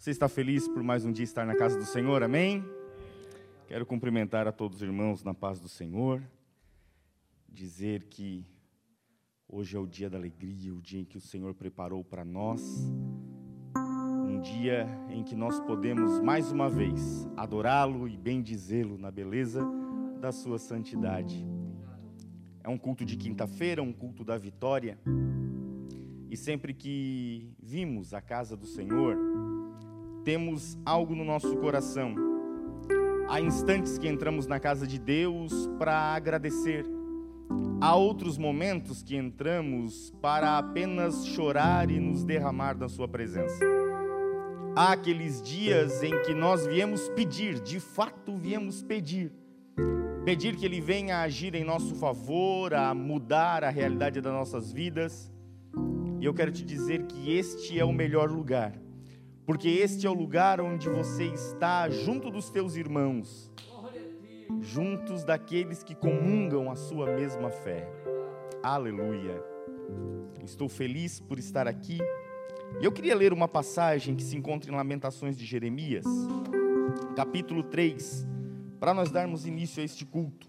Você está feliz por mais um dia estar na casa do Senhor, amém? Quero cumprimentar a todos os irmãos na paz do Senhor, dizer que hoje é o dia da alegria, o dia em que o Senhor preparou para nós, um dia em que nós podemos mais uma vez adorá-lo e bendizê-lo na beleza da sua santidade. É um culto de quinta-feira, um culto da vitória. E sempre que vimos a casa do Senhor, temos algo no nosso coração. Há instantes que entramos na casa de Deus para agradecer. Há outros momentos que entramos para apenas chorar e nos derramar da Sua presença. Há aqueles dias em que nós viemos pedir, de fato viemos pedir. Pedir que Ele venha agir em nosso favor, a mudar a realidade das nossas vidas e eu quero te dizer que este é o melhor lugar, porque este é o lugar onde você está junto dos teus irmãos, juntos daqueles que comungam a sua mesma fé. Aleluia. Estou feliz por estar aqui. E eu queria ler uma passagem que se encontra em Lamentações de Jeremias, capítulo 3, para nós darmos início a este culto.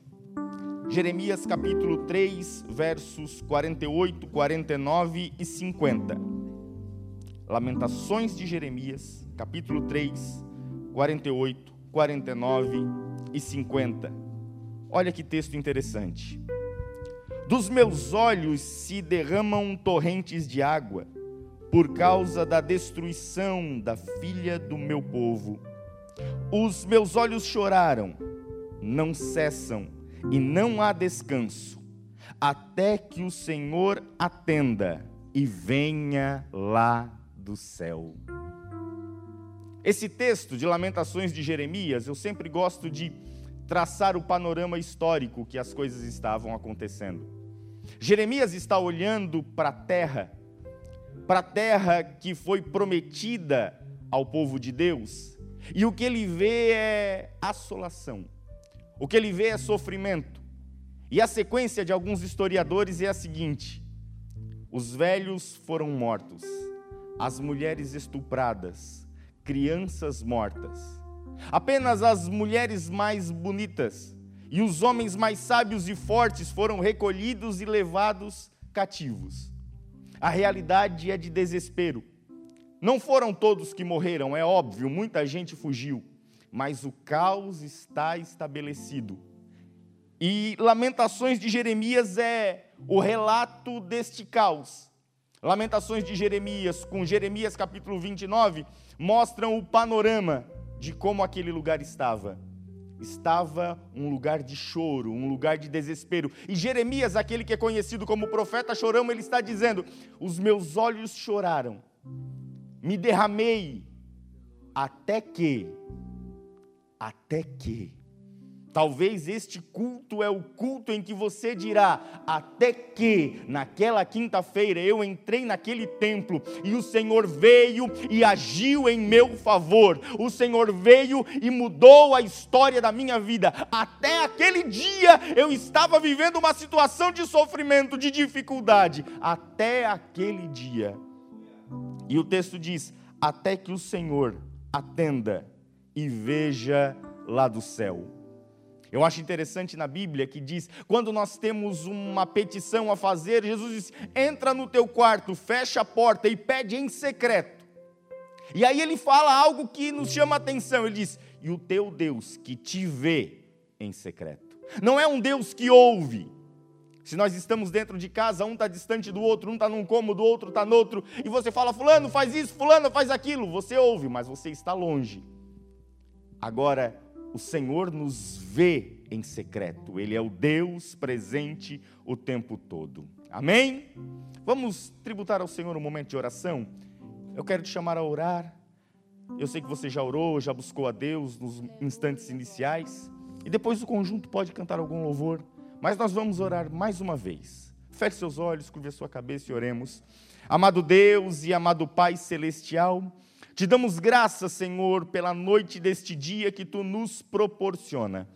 Jeremias capítulo 3, versos 48, 49 e 50. Lamentações de Jeremias, capítulo 3, 48, 49 e 50. Olha que texto interessante. Dos meus olhos se derramam torrentes de água, por causa da destruição da filha do meu povo. Os meus olhos choraram, não cessam e não há descanso, até que o Senhor atenda e venha lá do céu. Esse texto de Lamentações de Jeremias, eu sempre gosto de traçar o panorama histórico que as coisas estavam acontecendo. Jeremias está olhando para a terra, para a terra que foi prometida ao povo de Deus, e o que ele vê é assolação o que ele vê é sofrimento. E a sequência de alguns historiadores é a seguinte: os velhos foram mortos, as mulheres estupradas, crianças mortas. Apenas as mulheres mais bonitas e os homens mais sábios e fortes foram recolhidos e levados cativos. A realidade é de desespero. Não foram todos que morreram, é óbvio, muita gente fugiu mas o caos está estabelecido. E Lamentações de Jeremias é o relato deste caos. Lamentações de Jeremias, com Jeremias capítulo 29, mostram o panorama de como aquele lugar estava. Estava um lugar de choro, um lugar de desespero. E Jeremias, aquele que é conhecido como profeta chorão, ele está dizendo: Os meus olhos choraram, me derramei, até que até que. Talvez este culto é o culto em que você dirá: até que naquela quinta-feira eu entrei naquele templo e o Senhor veio e agiu em meu favor. O Senhor veio e mudou a história da minha vida. Até aquele dia eu estava vivendo uma situação de sofrimento, de dificuldade. Até aquele dia. E o texto diz: até que o Senhor atenda e veja lá do céu. Eu acho interessante na Bíblia que diz: quando nós temos uma petição a fazer, Jesus diz: entra no teu quarto, fecha a porta e pede em secreto. E aí ele fala algo que nos chama a atenção: ele diz, e o teu Deus que te vê em secreto. Não é um Deus que ouve. Se nós estamos dentro de casa, um está distante do outro, um está num cômodo, outro está no outro, e você fala, Fulano faz isso, Fulano faz aquilo, você ouve, mas você está longe. Agora, o Senhor nos vê em secreto, Ele é o Deus presente o tempo todo. Amém? Vamos tributar ao Senhor um momento de oração? Eu quero te chamar a orar. Eu sei que você já orou, já buscou a Deus nos instantes iniciais. E depois o conjunto pode cantar algum louvor Mas nós vamos orar mais uma vez. Feche seus olhos, curve a sua cabeça e oremos. Amado Deus e amado Pai Celestial, te damos graças, Senhor, pela noite deste dia que tu nos proporciona.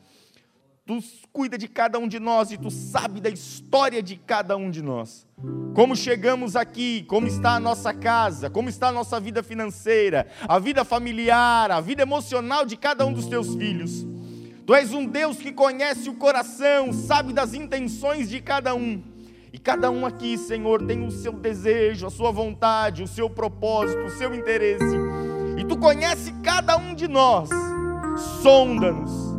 Tu cuida de cada um de nós e tu sabe da história de cada um de nós. Como chegamos aqui, como está a nossa casa, como está a nossa vida financeira, a vida familiar, a vida emocional de cada um dos teus filhos. Tu és um Deus que conhece o coração, sabe das intenções de cada um. E cada um aqui, Senhor, tem o seu desejo, a sua vontade, o seu propósito, o seu interesse. E tu conhece cada um de nós. Sonda-nos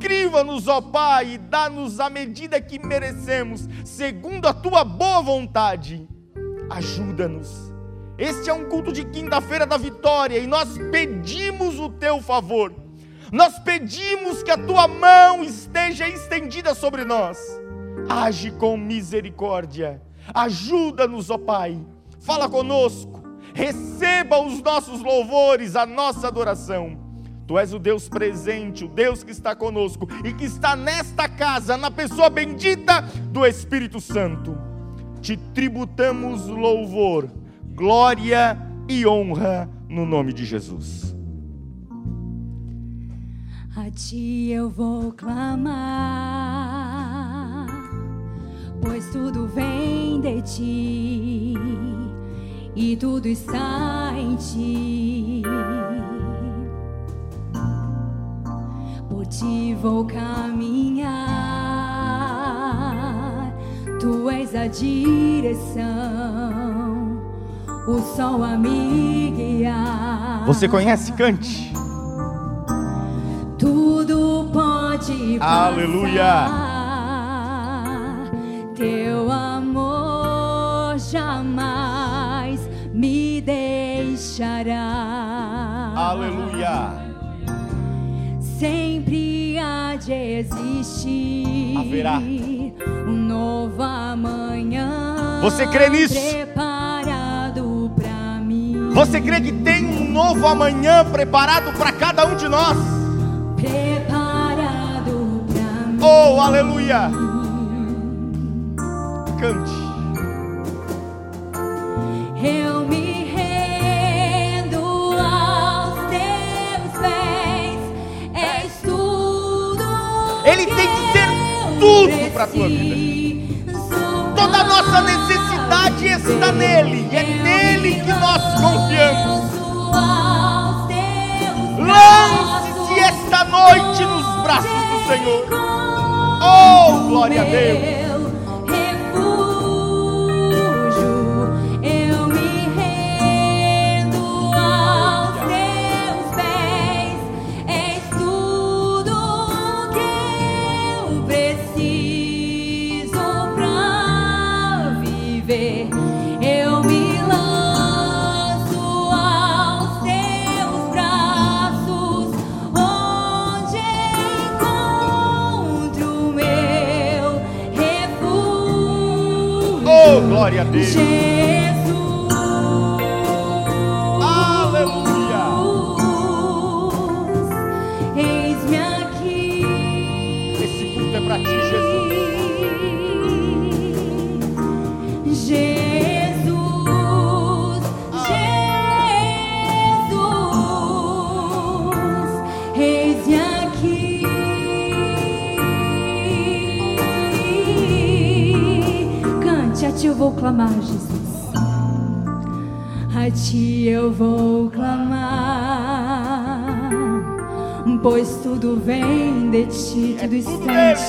Criva-nos, ó Pai, e dá-nos a medida que merecemos, segundo a tua boa vontade. Ajuda-nos. Este é um culto de quinta-feira da vitória e nós pedimos o teu favor. Nós pedimos que a tua mão esteja estendida sobre nós. Age com misericórdia. Ajuda-nos, ó Pai. Fala conosco. Receba os nossos louvores, a nossa adoração Tu és o Deus presente, o Deus que está conosco e que está nesta casa, na pessoa bendita do Espírito Santo. Te tributamos louvor, glória e honra no nome de Jesus. A ti eu vou clamar, pois tudo vem de ti e tudo está em ti. ti vou caminhar, tu és a direção, o sol a me guiar. Você conhece? Cante. Tudo pode passar. Aleluia. Teu amor jamais me deixará. Aleluia sempre há de existir Haverá. um novo amanhã. Você crê nisso? Preparado para mim. Você crê que tem um novo amanhã preparado para cada um de nós? Preparado para mim. Oh, aleluia! Cante. Eu me tudo para a tua vida. Toda a nossa necessidade está nele, e é nele que nós confiamos. Lance-se esta noite nos braços do Senhor. Oh, glória a Deus.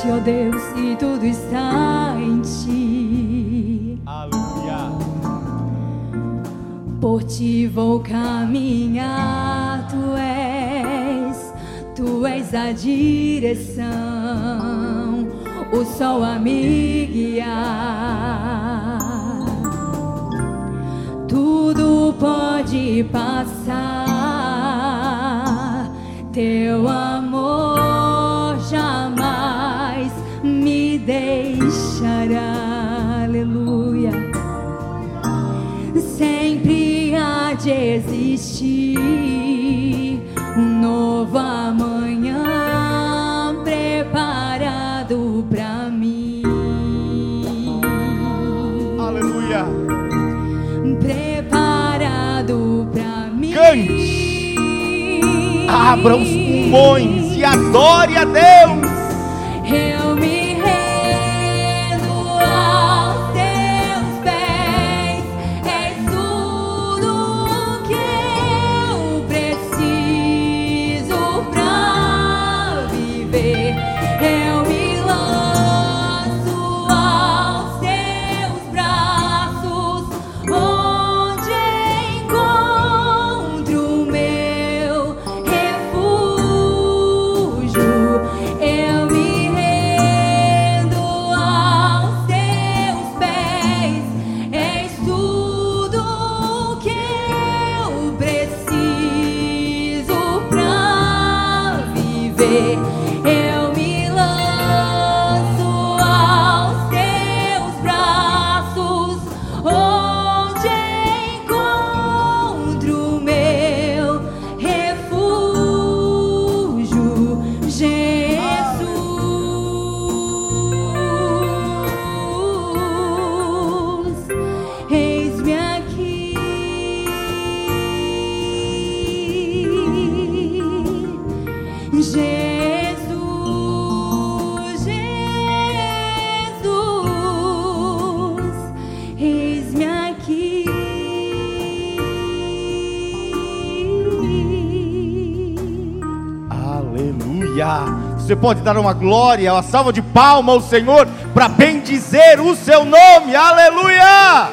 Ti, ó Deus, e tudo está em ti. Aleluia. Por ti vou caminhar, tu és, tu és a direção, o sol a me guiar. Abra os pulmões e adore a Deus. Pode dar uma glória, uma salva de palma ao Senhor para bendizer o seu nome. Aleluia.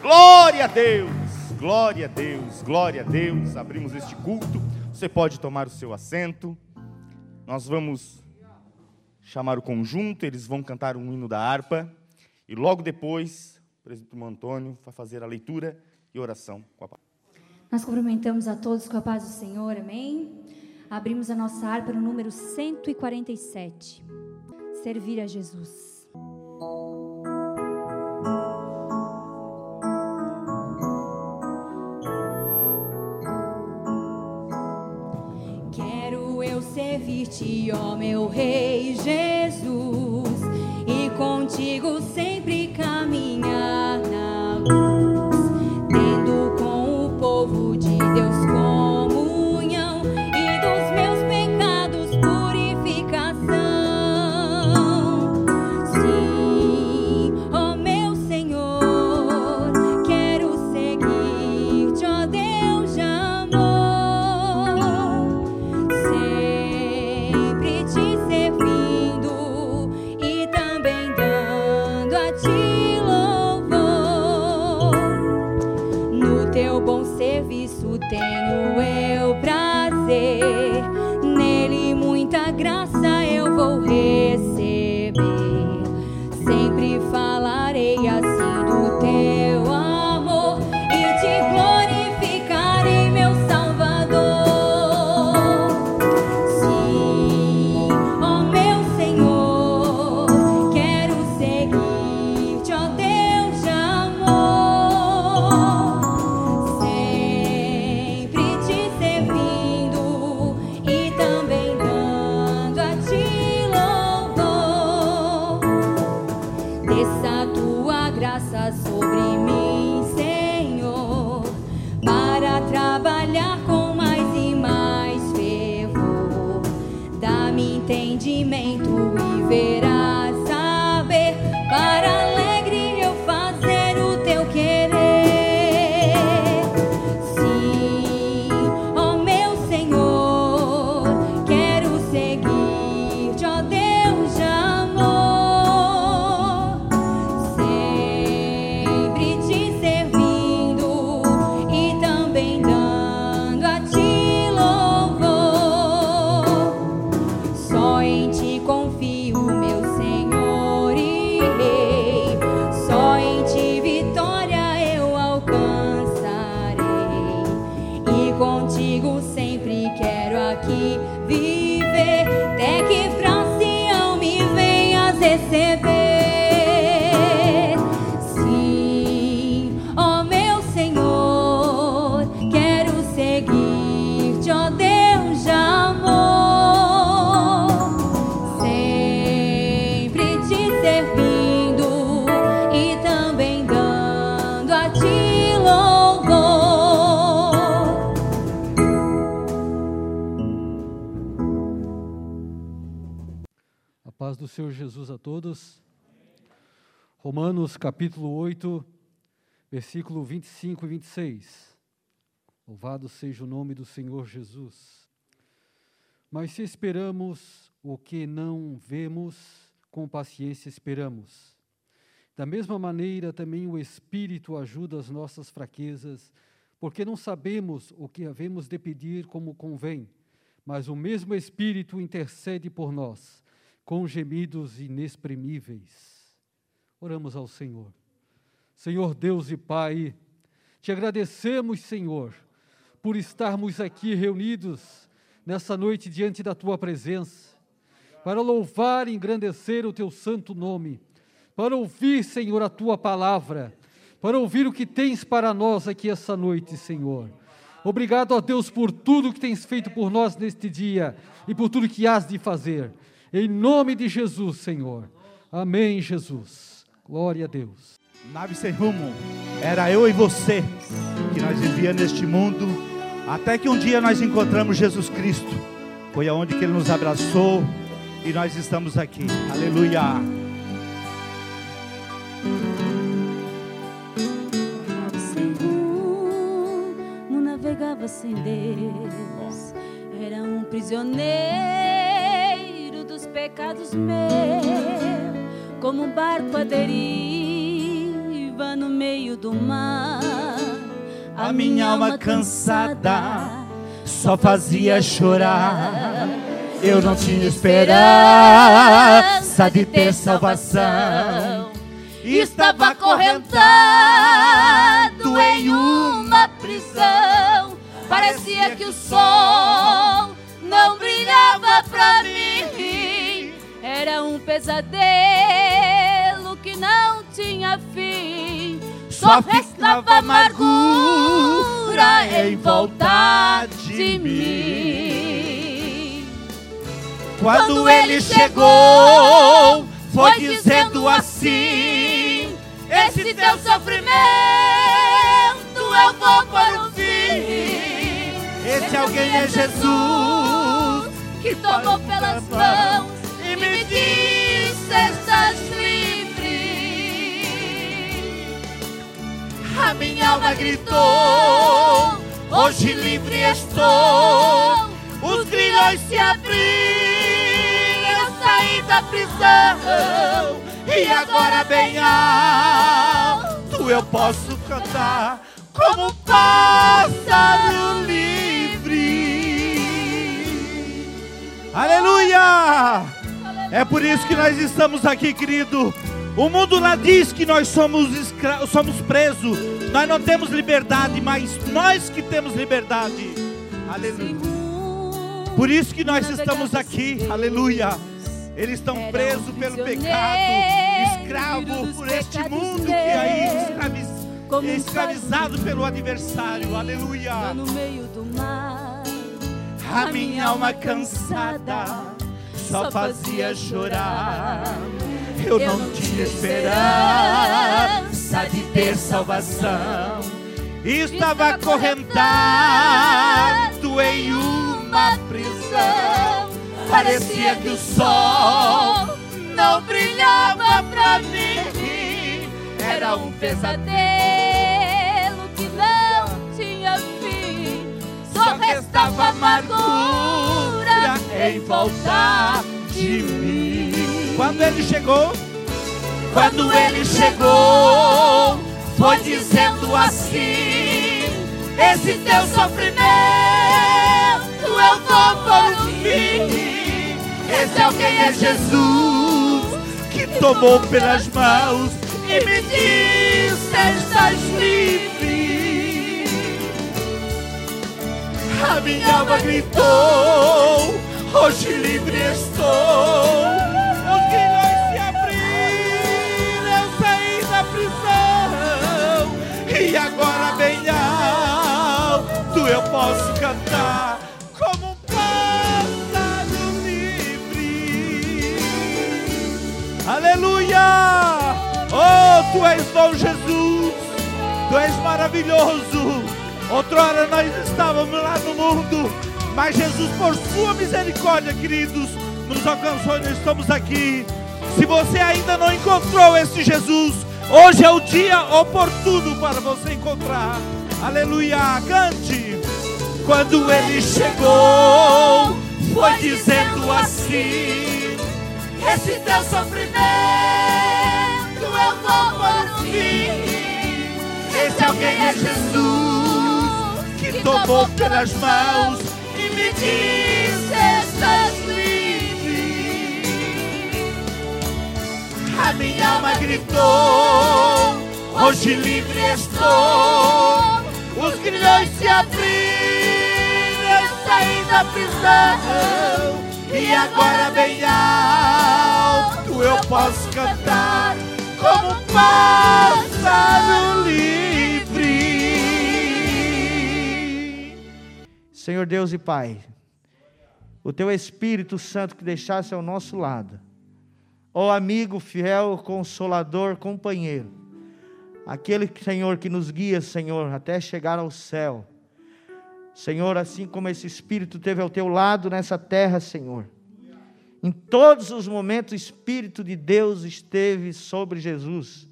Glória a Deus. Glória a Deus. Glória a Deus. Abrimos este culto. Você pode tomar o seu assento. Nós vamos chamar o conjunto, eles vão cantar um hino da harpa e logo depois o presbítero Antônio vai fazer a leitura e oração com a palavra. Nós cumprimentamos a todos com a paz do Senhor, amém? Abrimos a nossa harpa no número 147. Servir a Jesus. Quero eu servir-te, ó meu Rei Jesus, e contigo sempre caminhar Jesus. Romanos capítulo 8, versículo 25 e 26. Louvado seja o nome do Senhor Jesus. Mas se esperamos o que não vemos, com paciência esperamos. Da mesma maneira, também o Espírito ajuda as nossas fraquezas, porque não sabemos o que havemos de pedir como convém, mas o mesmo Espírito intercede por nós, com gemidos inexprimíveis. Oramos ao Senhor. Senhor Deus e Pai, te agradecemos, Senhor, por estarmos aqui reunidos nessa noite diante da tua presença, para louvar e engrandecer o teu santo nome, para ouvir, Senhor, a tua palavra, para ouvir o que tens para nós aqui essa noite, Senhor. Obrigado a Deus por tudo que tens feito por nós neste dia e por tudo que has de fazer. Em nome de Jesus, Senhor. Amém, Jesus. Glória a Deus. Nave sem rumo, era eu e você que nós vivíamos neste mundo, até que um dia nós encontramos Jesus Cristo. Foi aonde que ele nos abraçou e nós estamos aqui. Aleluia. sem rumo, navegava sem Deus. Era um prisioneiro pecados meus, como um barco à deriva no meio do mar. A minha alma cansada só fazia chorar. Eu não tinha esperança de ter salvação. Estava acorrentado em uma prisão. Parecia que o sol não brilhava pra mim. Era um pesadelo que não tinha fim. Só restava amargura em volta de mim. Quando ele chegou, foi dizendo assim: Esse teu sofrimento eu vou para o fim. Esse alguém é Jesus que tomou pelas mãos e disse: Estás livre. A minha alma gritou: Hoje livre estou. Os grilhões se abriram, eu saí da prisão. E agora, bem alto, eu posso cantar como um pássaro livre. Aleluia! É por isso que nós estamos aqui, querido. O mundo lá diz que nós somos, escra somos presos, nós não temos liberdade, mas nós que temos liberdade. Aleluia. Por isso que nós estamos aqui, aleluia. Eles estão presos pelo pecado, escravo por este mundo que aí escraviz, escravizado pelo adversário, aleluia. No meio do mar, A minha alma cansada só fazia chorar. Eu não tinha esperança de ter salvação. Estava acorrentado em uma prisão. Parecia que o sol não brilhava pra mim. era um pesadelo que não tinha fim. Só restava amargura em volta de mim. Quando ele chegou, quando ele chegou, foi dizendo assim: Esse teu sofrimento eu vou para o fim. Esse alguém é Jesus que tomou pelas mãos e me disse: Estás livre. A minha alma gritou: Hoje livre estou. Os grilhões se abriram, eu saí da prisão. E agora, bem alto, eu posso cantar como um pássaro livre. Aleluia! Oh, tu és bom, Jesus. Tu és maravilhoso. Outrora nós estávamos lá no mundo, mas Jesus, por sua misericórdia, queridos, nos alcançou e nós estamos aqui. Se você ainda não encontrou esse Jesus, hoje é o dia oportuno para você encontrar. Aleluia, cante. Quando ele chegou, foi dizendo assim: Esse teu sofrimento eu vou um fim. Esse alguém é Jesus que tomou pelas mãos e me disse: Estás livre. A minha alma gritou: Hoje livre estou. Os grilhões se abriram, eu saí da prisão. E agora bem alto eu posso cantar como um pássaro livre. Senhor Deus e Pai, o Teu Espírito Santo que deixasse ao nosso lado, ó amigo fiel, consolador, companheiro, aquele Senhor que nos guia, Senhor, até chegar ao céu. Senhor, assim como esse Espírito teve ao teu lado nessa terra, Senhor. Em todos os momentos, o Espírito de Deus esteve sobre Jesus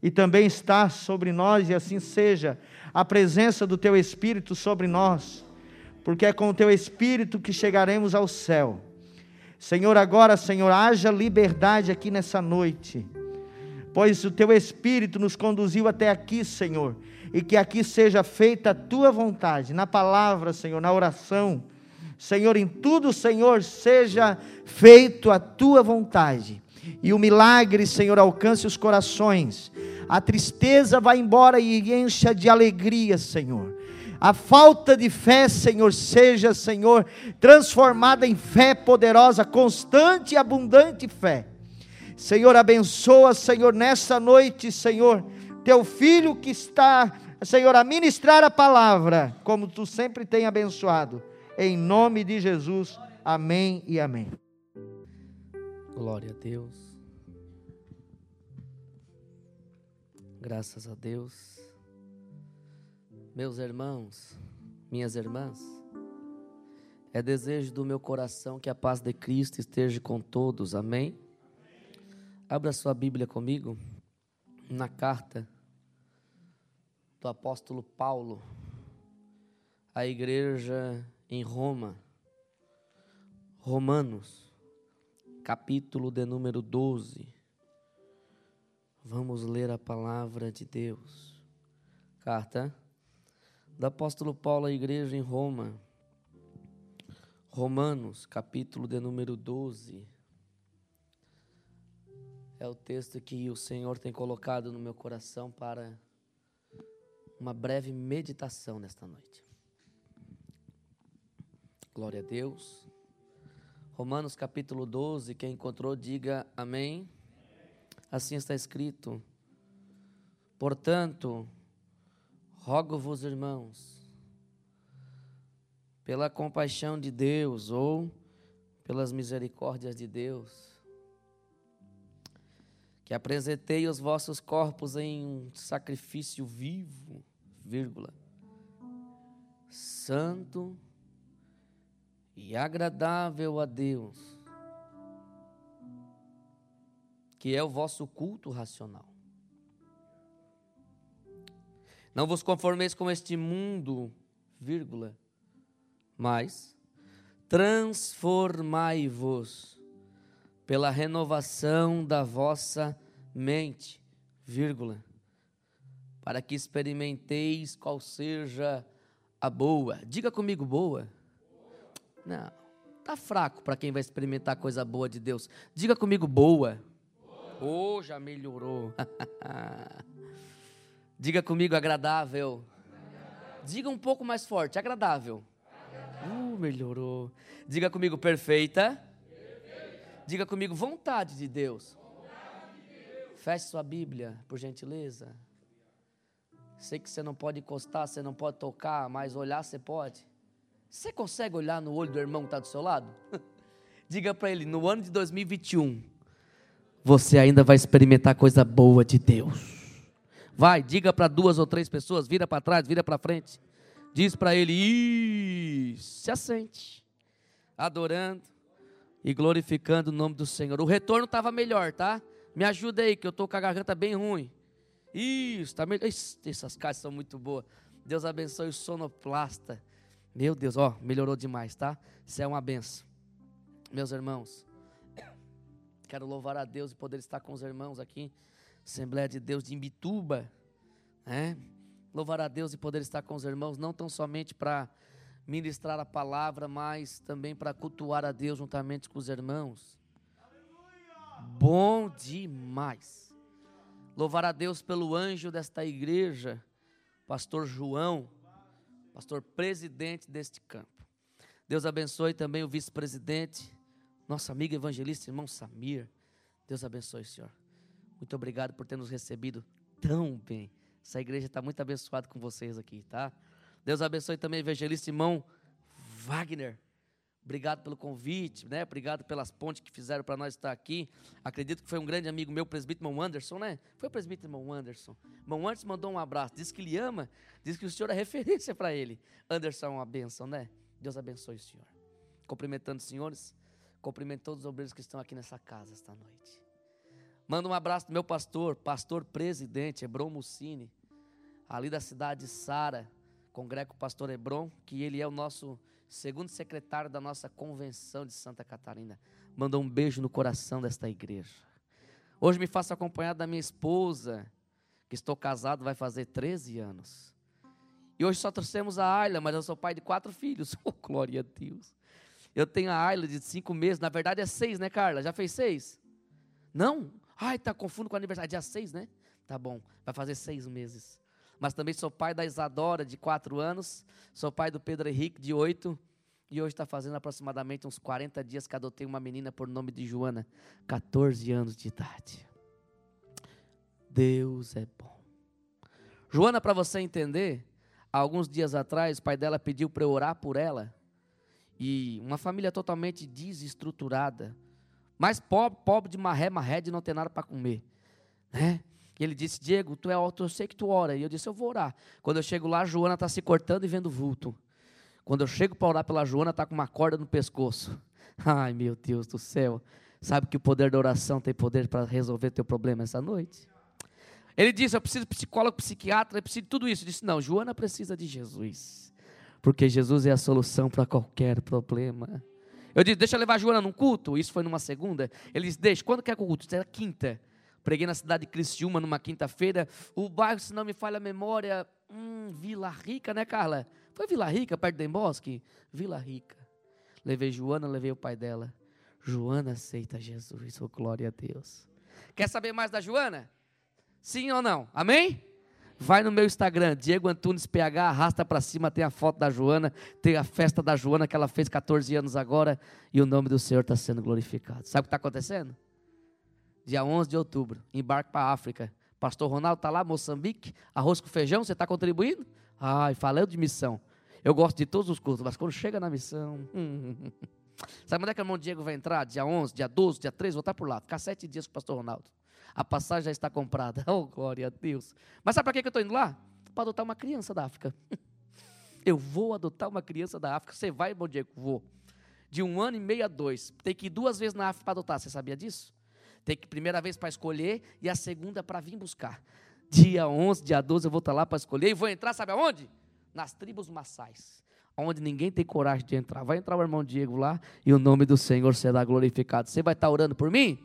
e também está sobre nós, e assim seja a presença do Teu Espírito sobre nós, porque é com o Teu Espírito que chegaremos ao céu. Senhor, agora, Senhor, haja liberdade aqui nessa noite, pois o Teu Espírito nos conduziu até aqui, Senhor, e que aqui seja feita a Tua vontade, na palavra, Senhor, na oração Senhor, em tudo, Senhor, seja feito a tua vontade. E o milagre, Senhor, alcance os corações. A tristeza vai embora e encha de alegria, Senhor. A falta de fé, Senhor, seja, Senhor, transformada em fé poderosa, constante e abundante fé. Senhor, abençoa, Senhor, nessa noite, Senhor, teu filho que está, Senhor, a ministrar a palavra, como tu sempre tem abençoado em nome de Jesus. Amém e amém. Glória a Deus. Graças a Deus. Meus irmãos, minhas irmãs, é desejo do meu coração que a paz de Cristo esteja com todos. Amém? Abra sua Bíblia comigo na carta do apóstolo Paulo à igreja em Roma, Romanos, capítulo de número 12. Vamos ler a palavra de Deus. Carta do apóstolo Paulo à igreja em Roma, Romanos, capítulo de número 12. É o texto que o Senhor tem colocado no meu coração para uma breve meditação nesta noite. Glória a Deus. Romanos capítulo 12, quem encontrou, diga amém. Assim está escrito. Portanto, rogo-vos, irmãos, pela compaixão de Deus ou pelas misericórdias de Deus, que apresentei os vossos corpos em um sacrifício vivo, vírgula, santo, e agradável a Deus, que é o vosso culto racional. Não vos conformeis com este mundo, vírgula, mas transformai-vos pela renovação da vossa mente, vírgula, para que experimenteis qual seja a boa. Diga comigo, boa não, tá fraco para quem vai experimentar coisa boa de Deus. Diga comigo, boa. boa. Oh, já melhorou. Diga comigo, agradável. Diga um pouco mais forte, agradável. Uh, melhorou. Diga comigo, perfeita. perfeita. Diga comigo, vontade de Deus. Vontade de Deus. Feche sua Bíblia, por gentileza. Sei que você não pode encostar, você não pode tocar, mas olhar você pode. Você consegue olhar no olho do irmão que está do seu lado? Diga para ele: no ano de 2021, você ainda vai experimentar coisa boa de Deus. Vai, diga para duas ou três pessoas, vira para trás, vira para frente. Diz para ele: Isso, se assente, adorando, e glorificando o nome do Senhor. O retorno estava melhor, tá? Me ajuda aí, que eu estou com a garganta bem ruim. Isso, tá melhor. Essas caixas são muito boas. Deus abençoe o sonoplasta. Meu Deus, ó, melhorou demais, tá? Isso é uma benção. Meus irmãos, quero louvar a Deus e poder estar com os irmãos aqui, Assembleia de Deus de Imbituba, né? Louvar a Deus e poder estar com os irmãos, não tão somente para ministrar a palavra, mas também para cultuar a Deus juntamente com os irmãos. Bom demais. Louvar a Deus pelo anjo desta igreja, pastor João, pastor presidente deste campo. Deus abençoe também o vice-presidente, nosso amigo evangelista, irmão Samir. Deus abençoe, Senhor. Muito obrigado por ter nos recebido tão bem. Essa igreja está muito abençoada com vocês aqui, tá? Deus abençoe também evangelista irmão Wagner. Obrigado pelo convite, né? Obrigado pelas pontes que fizeram para nós estar aqui. Acredito que foi um grande amigo meu, presbítero irmão Anderson, né? Foi o presbítero irmão Anderson. Irmão Anderson mandou um abraço, disse que ele ama, disse que o senhor é referência para ele. Anderson é uma bênção, né? Deus abençoe o senhor. Cumprimentando os senhores, cumprimento todos os obreiros que estão aqui nessa casa esta noite. Manda um abraço do meu pastor, pastor presidente, Hebron Mucini, ali da cidade de Sara, congrega o pastor Hebron, que ele é o nosso segundo secretário da nossa convenção de Santa Catarina, mandou um beijo no coração desta igreja. Hoje me faço acompanhado da minha esposa, que estou casado, vai fazer 13 anos. E hoje só trouxemos a Ayla, mas eu sou pai de quatro filhos. Oh, glória a Deus. Eu tenho a Ayla de cinco meses, na verdade é seis, né, Carla? Já fez seis? Não? Ai, tá confundo com o aniversário. Dia seis, né? Tá bom, vai fazer seis meses mas também sou pai da Isadora, de 4 anos, sou pai do Pedro Henrique, de 8, e hoje está fazendo aproximadamente uns 40 dias que adotei uma menina por nome de Joana, 14 anos de idade. Deus é bom. Joana, para você entender, alguns dias atrás, o pai dela pediu para eu orar por ela, e uma família totalmente desestruturada, mais pobre, pobre de marré, marré de não ter nada para comer, né? E ele disse: Diego, tu é alto, eu sei que tu ora. E eu disse: Eu vou orar. Quando eu chego lá, a Joana está se cortando e vendo vulto. Quando eu chego para orar pela Joana, está com uma corda no pescoço. Ai, meu Deus do céu. Sabe que o poder da oração tem poder para resolver teu problema essa noite? Ele disse: Eu preciso de psicólogo, psiquiatra, eu preciso de tudo isso. Eu disse: Não, Joana precisa de Jesus. Porque Jesus é a solução para qualquer problema. Eu disse: Deixa eu levar a Joana num culto. Isso foi numa segunda. Ele disse: Deixa. Quando quer culto? Isso era quinta. Preguei na cidade de Criciúma numa quinta-feira. O bairro, se não me falha a memória, hum, Vila Rica, né, Carla? Foi Vila Rica, perto de Bosque? Vila Rica. Levei Joana, levei o pai dela. Joana aceita Jesus, oh, glória a Deus. Quer saber mais da Joana? Sim ou não? Amém? Vai no meu Instagram, Diego Antunes PH, arrasta para cima, tem a foto da Joana, tem a festa da Joana que ela fez 14 anos agora e o nome do Senhor está sendo glorificado. Sabe o que está acontecendo? dia 11 de outubro, embarque para a África. Pastor Ronaldo está lá, Moçambique, arroz com feijão, você está contribuindo? Ai, falando de missão. Eu gosto de todos os cultos, mas quando chega na missão. Sabe onde é que o irmão Diego vai entrar? Dia 11, dia 12, dia 13, vou estar por lá. Ficar sete dias com o pastor Ronaldo. A passagem já está comprada. Oh, glória a Deus. Mas sabe para que eu estou indo lá? Para adotar uma criança da África. Eu vou adotar uma criança da África. Você vai, irmão Diego? Vou. De um ano e meio a dois. Tem que ir duas vezes na África para adotar. Você sabia disso? Tem que primeira vez para escolher e a segunda para vir buscar. Dia 11, dia 12 eu vou estar tá lá para escolher e vou entrar, sabe aonde? Nas tribos maçais, onde ninguém tem coragem de entrar. Vai entrar o irmão Diego lá e o nome do Senhor será glorificado. Você vai estar tá orando por mim?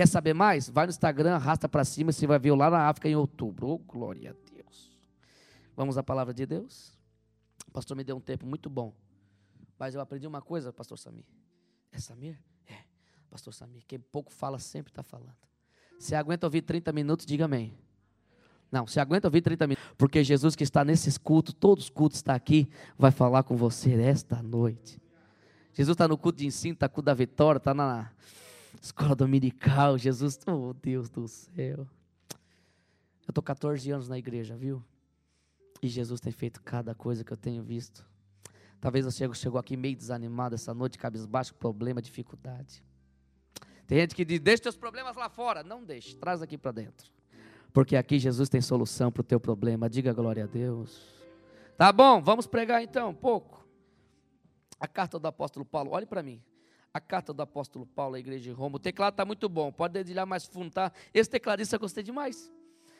Quer saber mais? Vai no Instagram, arrasta para cima você vai ver lá na África em outubro. Oh, glória a Deus. Vamos à palavra de Deus? O pastor me deu um tempo muito bom. Mas eu aprendi uma coisa, pastor Samir. É Samir? Pastor Samir, quem pouco fala sempre está falando. Se aguenta ouvir 30 minutos, diga amém. Não, se aguenta ouvir 30 minutos, porque Jesus que está nesses cultos, todos os cultos está aqui, vai falar com você esta noite. Jesus está no culto de ensino, está no culto da vitória, está na escola dominical. Jesus, oh Deus do céu. Eu estou 14 anos na igreja, viu? E Jesus tem feito cada coisa que eu tenho visto. Talvez você chegou aqui meio desanimado essa noite, cabisbaixo, problema, dificuldade. Tem gente que diz: deixa teus problemas lá fora. Não deixe, traz aqui para dentro. Porque aqui Jesus tem solução para o teu problema. Diga glória a Deus. Tá bom, vamos pregar então um pouco. A carta do apóstolo Paulo, olhe para mim. A carta do apóstolo Paulo à igreja de Roma. O teclado está muito bom, pode dedilhar mais fundo, tá? Esse tecladista eu gostei demais.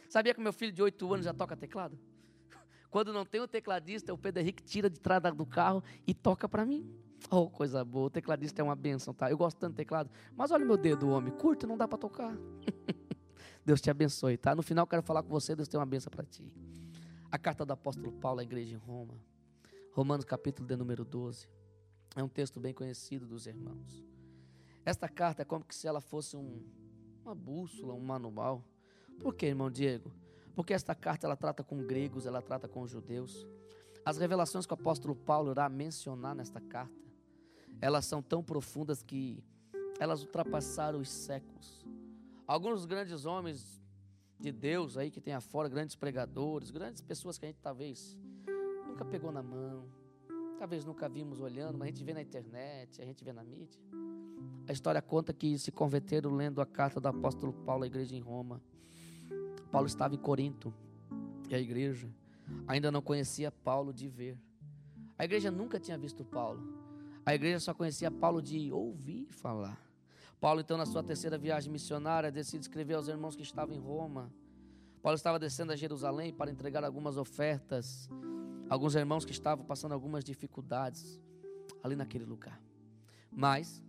Sabia que meu filho de 8 anos já toca teclado? Quando não tem o tecladista, o Pedro Henrique tira de trás do carro e toca para mim. Oh, coisa boa. O tecladista é uma benção, tá? Eu gosto tanto de teclado. Mas olha o meu dedo, homem. Curto, não dá para tocar. Deus te abençoe, tá? No final, quero falar com você. Deus tem uma benção para ti. A carta do apóstolo Paulo à igreja em Roma. Romanos capítulo de número 12. É um texto bem conhecido dos irmãos. Esta carta é como se ela fosse um, uma bússola, um manual. Por que, irmão Diego? Porque esta carta ela trata com gregos, ela trata com judeus. As revelações que o apóstolo Paulo irá mencionar nesta carta, elas são tão profundas que elas ultrapassaram os séculos. Alguns grandes homens de Deus aí que tem afora, grandes pregadores, grandes pessoas que a gente talvez nunca pegou na mão, talvez nunca vimos olhando, mas a gente vê na internet, a gente vê na mídia. A história conta que se converteram lendo a carta do apóstolo Paulo à igreja em Roma. Paulo estava em Corinto e a igreja ainda não conhecia Paulo de ver. A igreja nunca tinha visto Paulo. A igreja só conhecia Paulo de ouvir falar. Paulo, então, na sua terceira viagem missionária, decide escrever aos irmãos que estavam em Roma. Paulo estava descendo a Jerusalém para entregar algumas ofertas alguns irmãos que estavam passando algumas dificuldades ali naquele lugar. Mas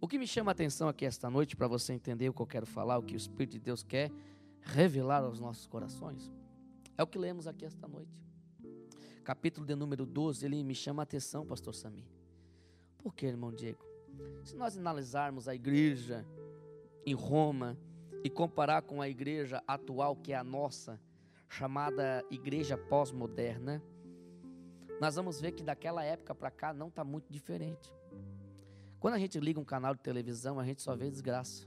o que me chama a atenção aqui esta noite, para você entender o que eu quero falar, o que o Espírito de Deus quer revelar aos nossos corações, é o que lemos aqui esta noite. Capítulo de número 12, ele me chama a atenção, pastor Sami. Por que, irmão Diego? Se nós analisarmos a igreja em Roma e comparar com a igreja atual, que é a nossa, chamada igreja pós-moderna, nós vamos ver que daquela época para cá não está muito diferente. Quando a gente liga um canal de televisão, a gente só vê desgraça.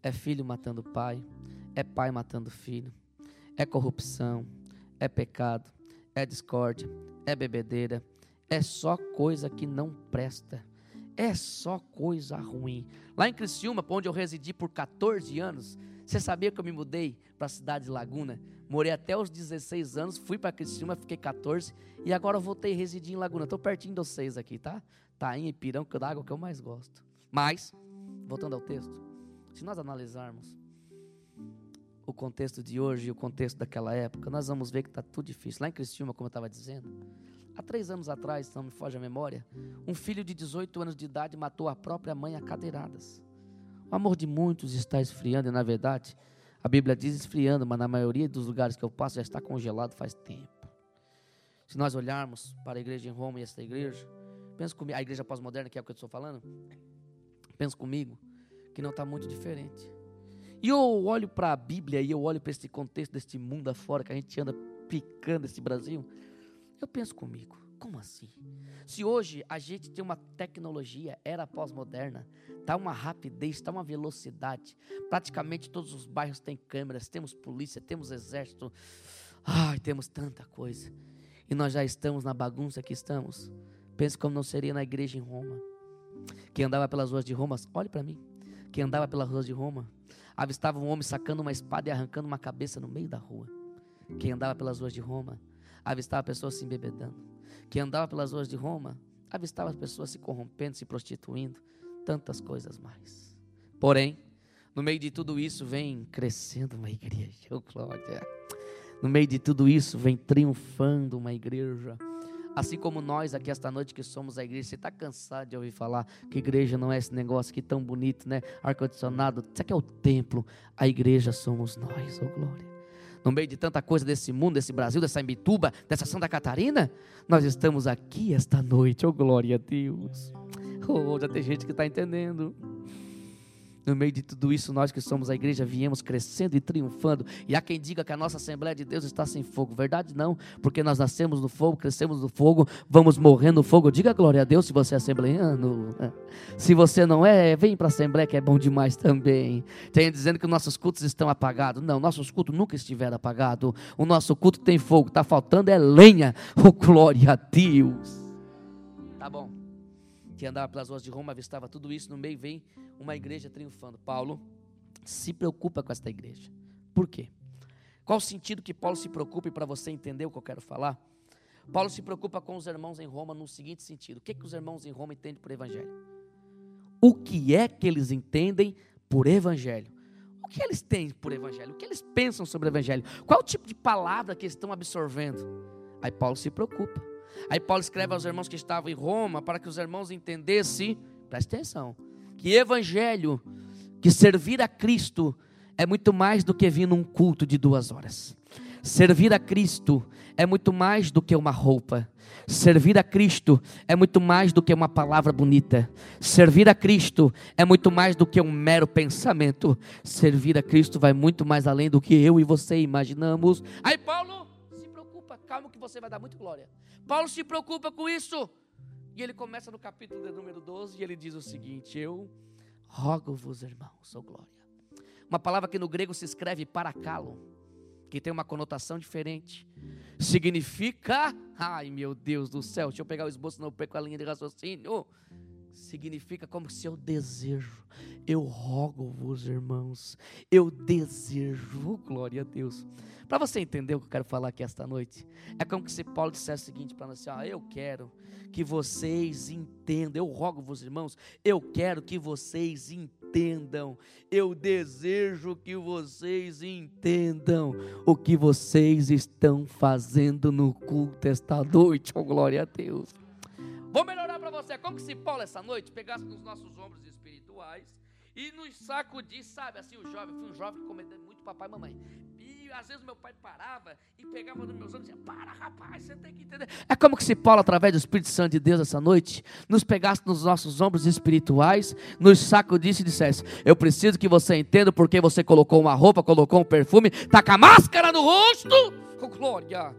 É filho matando pai, é pai matando filho, é corrupção, é pecado, é discórdia, é bebedeira, é só coisa que não presta. É só coisa ruim. Lá em Criciúma, onde eu residi por 14 anos, você sabia que eu me mudei para a cidade de Laguna? Morei até os 16 anos, fui para Criciúma, fiquei 14 e agora voltei a residir em Laguna. Estou pertinho de vocês aqui, tá? Tainha e Pirão, que é da água que eu mais gosto. Mas, voltando ao texto, se nós analisarmos o contexto de hoje e o contexto daquela época, nós vamos ver que está tudo difícil. Lá em Criciúma, como eu estava dizendo, há três anos atrás, se não me foge a memória, um filho de 18 anos de idade matou a própria mãe a cadeiradas. O amor de muitos está esfriando e, na verdade, a Bíblia diz esfriando, mas na maioria dos lugares que eu passo já está congelado faz tempo. Se nós olharmos para a igreja em Roma e esta igreja, pensa comigo, a igreja pós-moderna, que é o que eu estou falando, pensa comigo, que não está muito diferente. E eu olho para a Bíblia e eu olho para este contexto deste mundo afora que a gente anda picando esse Brasil, eu penso comigo, como assim? Se hoje a gente tem uma tecnologia, era pós-moderna, está uma rapidez, está uma velocidade. Praticamente todos os bairros têm câmeras, temos polícia, temos exército. Ai, temos tanta coisa. E nós já estamos na bagunça que estamos. Pense como não seria na igreja em Roma. Quem andava pelas ruas de Roma, olhe para mim. Quem andava pelas ruas de Roma, avistava um homem sacando uma espada e arrancando uma cabeça no meio da rua. Quem andava pelas ruas de Roma, avistava pessoas se embebedando que andava pelas ruas de Roma, avistava as pessoas se corrompendo, se prostituindo, tantas coisas mais. Porém, no meio de tudo isso vem crescendo uma igreja, oh glória. No meio de tudo isso vem triunfando uma igreja. Assim como nós aqui esta noite que somos a igreja, você está cansado de ouvir falar que igreja não é esse negócio aqui tão bonito, né? Ar-condicionado, isso aqui é o templo, a igreja somos nós, oh glória no meio de tanta coisa desse mundo, desse Brasil, dessa Imbituba, dessa Santa Catarina, nós estamos aqui esta noite, oh glória a Deus. Oh, já tem gente que está entendendo. No meio de tudo isso, nós que somos a igreja viemos crescendo e triunfando. E há quem diga que a nossa Assembleia de Deus está sem fogo. Verdade não, porque nós nascemos no fogo, crescemos no fogo, vamos morrer no fogo. Diga glória a Deus se você é assembleiano. Se você não é, vem para a Assembleia que é bom demais também. Tem dizendo que nossos cultos estão apagados. Não, nossos cultos nunca estiveram apagados. O nosso culto tem fogo, está faltando é lenha. Oh, glória a Deus. Tá bom que andava pelas ruas de Roma, avistava tudo isso, no meio vem uma igreja triunfando. Paulo se preocupa com esta igreja. Por quê? Qual o sentido que Paulo se preocupe para você entender o que eu quero falar? Paulo se preocupa com os irmãos em Roma no seguinte sentido: o que, que os irmãos em Roma entendem por evangelho? o que é que eles entendem por evangelho. O que eles têm por evangelho? O que eles pensam sobre o evangelho? Qual o tipo de palavra que eles estão absorvendo? Aí Paulo se preocupa. Aí Paulo escreve aos irmãos que estavam em Roma para que os irmãos entendessem, presta atenção, que evangelho, que servir a Cristo é muito mais do que vir num culto de duas horas. Servir a Cristo é muito mais do que uma roupa. Servir a Cristo é muito mais do que uma palavra bonita. Servir a Cristo é muito mais do que um mero pensamento. Servir a Cristo vai muito mais além do que eu e você imaginamos. Aí Paulo se preocupa, calma que você vai dar muito glória. Paulo se preocupa com isso. E ele começa no capítulo de número 12 e ele diz o seguinte: Eu rogo-vos, irmãos, oh glória. Uma palavra que no grego se escreve paracalo que tem uma conotação diferente. Significa, ai meu Deus do céu, deixa eu pegar o esboço, não perco a linha de raciocínio. Significa como se eu desejo, eu rogo-vos, irmãos, eu desejo, glória a Deus. Para você entender o que eu quero falar aqui esta noite, é como se Paulo dissesse o seguinte para nós: assim, ah, eu quero que vocês entendam, eu rogo-vos, irmãos, eu quero que vocês entendam, eu desejo que vocês entendam o que vocês estão fazendo no culto esta noite, oh glória a Deus. Vou melhorar para você, é como se Paulo essa noite pegasse nos nossos ombros espirituais e nos sacudisse, sabe, assim, o jovem, fui um jovem que comendo muito papai e mamãe, às vezes meu pai parava e pegava nos meus ombros e dizia: Para, rapaz, você tem que entender. É como que se Paulo, através do Espírito Santo de Deus essa noite, nos pegasse nos nossos ombros espirituais, nos sacudisse e dissesse: Eu preciso que você entenda porque você colocou uma roupa, colocou um perfume, tá com a máscara no rosto. Oh, glória!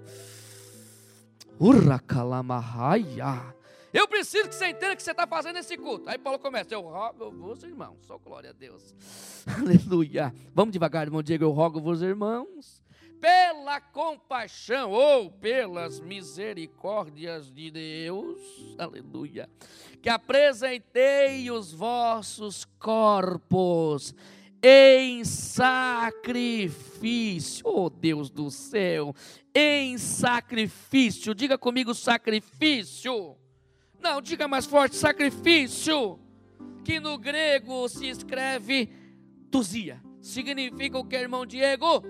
Urra calamahaya. Eu preciso que você entenda que você está fazendo esse culto. Aí Paulo começa, eu rogo vos irmãos, só glória a Deus. Aleluia. Vamos devagar, irmão Diego, eu rogo vos irmãos, pela compaixão ou pelas misericórdias de Deus, aleluia, que apresentei os vossos corpos em sacrifício, oh Deus do céu, em sacrifício, diga comigo sacrifício não, diga mais forte: sacrifício, que no grego se escreve tuzia. Significa o que, irmão Diego?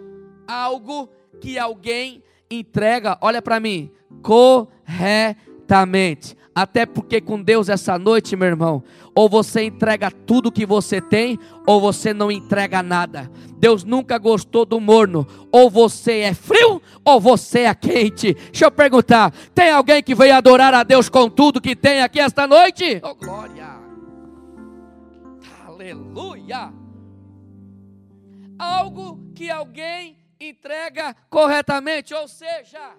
Algo que alguém entrega, olha para mim, corretamente. Até porque com Deus essa noite, meu irmão, ou você entrega tudo que você tem, ou você não entrega nada. Deus nunca gostou do morno. Ou você é frio, ou você é quente. Deixa eu perguntar: tem alguém que veio adorar a Deus com tudo que tem aqui esta noite? Oh, glória! Aleluia! Algo que alguém entrega corretamente, ou seja,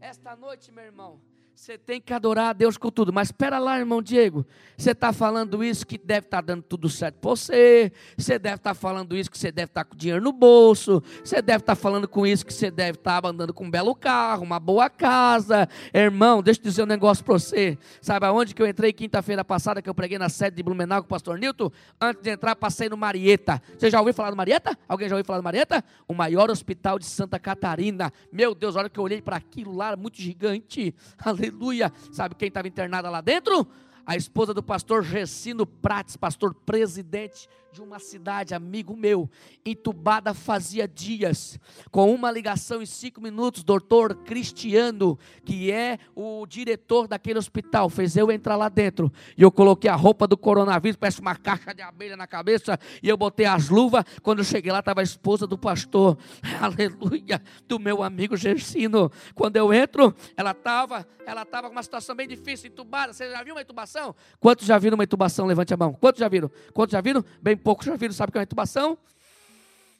esta noite, meu irmão, você tem que adorar a Deus com tudo. Mas espera lá, irmão Diego. Você está falando isso que deve estar tá dando tudo certo para você. Você deve estar tá falando isso que você deve estar tá com dinheiro no bolso. Você deve estar tá falando com isso que você deve estar tá andando com um belo carro, uma boa casa. Irmão, deixa eu dizer um negócio para você. Sabe aonde que eu entrei quinta-feira passada, que eu preguei na sede de Blumenau com o pastor Nilton? Antes de entrar, passei no Marieta. Você já ouviu falar do Marieta? Alguém já ouviu falar do Marieta? O maior hospital de Santa Catarina. Meu Deus, olha que eu olhei para aquilo lá, muito gigante. Aleluia aleluia. Sabe quem estava internada lá dentro? A esposa do pastor Gessino Prates, pastor presidente de uma cidade, amigo meu, entubada fazia dias, com uma ligação em cinco minutos, doutor Cristiano, que é o diretor daquele hospital, fez eu entrar lá dentro, e eu coloquei a roupa do coronavírus, parece uma caixa de abelha na cabeça, e eu botei as luvas, quando eu cheguei lá, estava a esposa do pastor, aleluia, do meu amigo Gersino, quando eu entro, ela estava, ela estava com uma situação bem difícil, entubada, você já viu uma intubação? Quantos já viram uma intubação? Levante a mão, quantos já viram? Quantos já viram? Bem poucos já viram, sabe o que é uma intubação?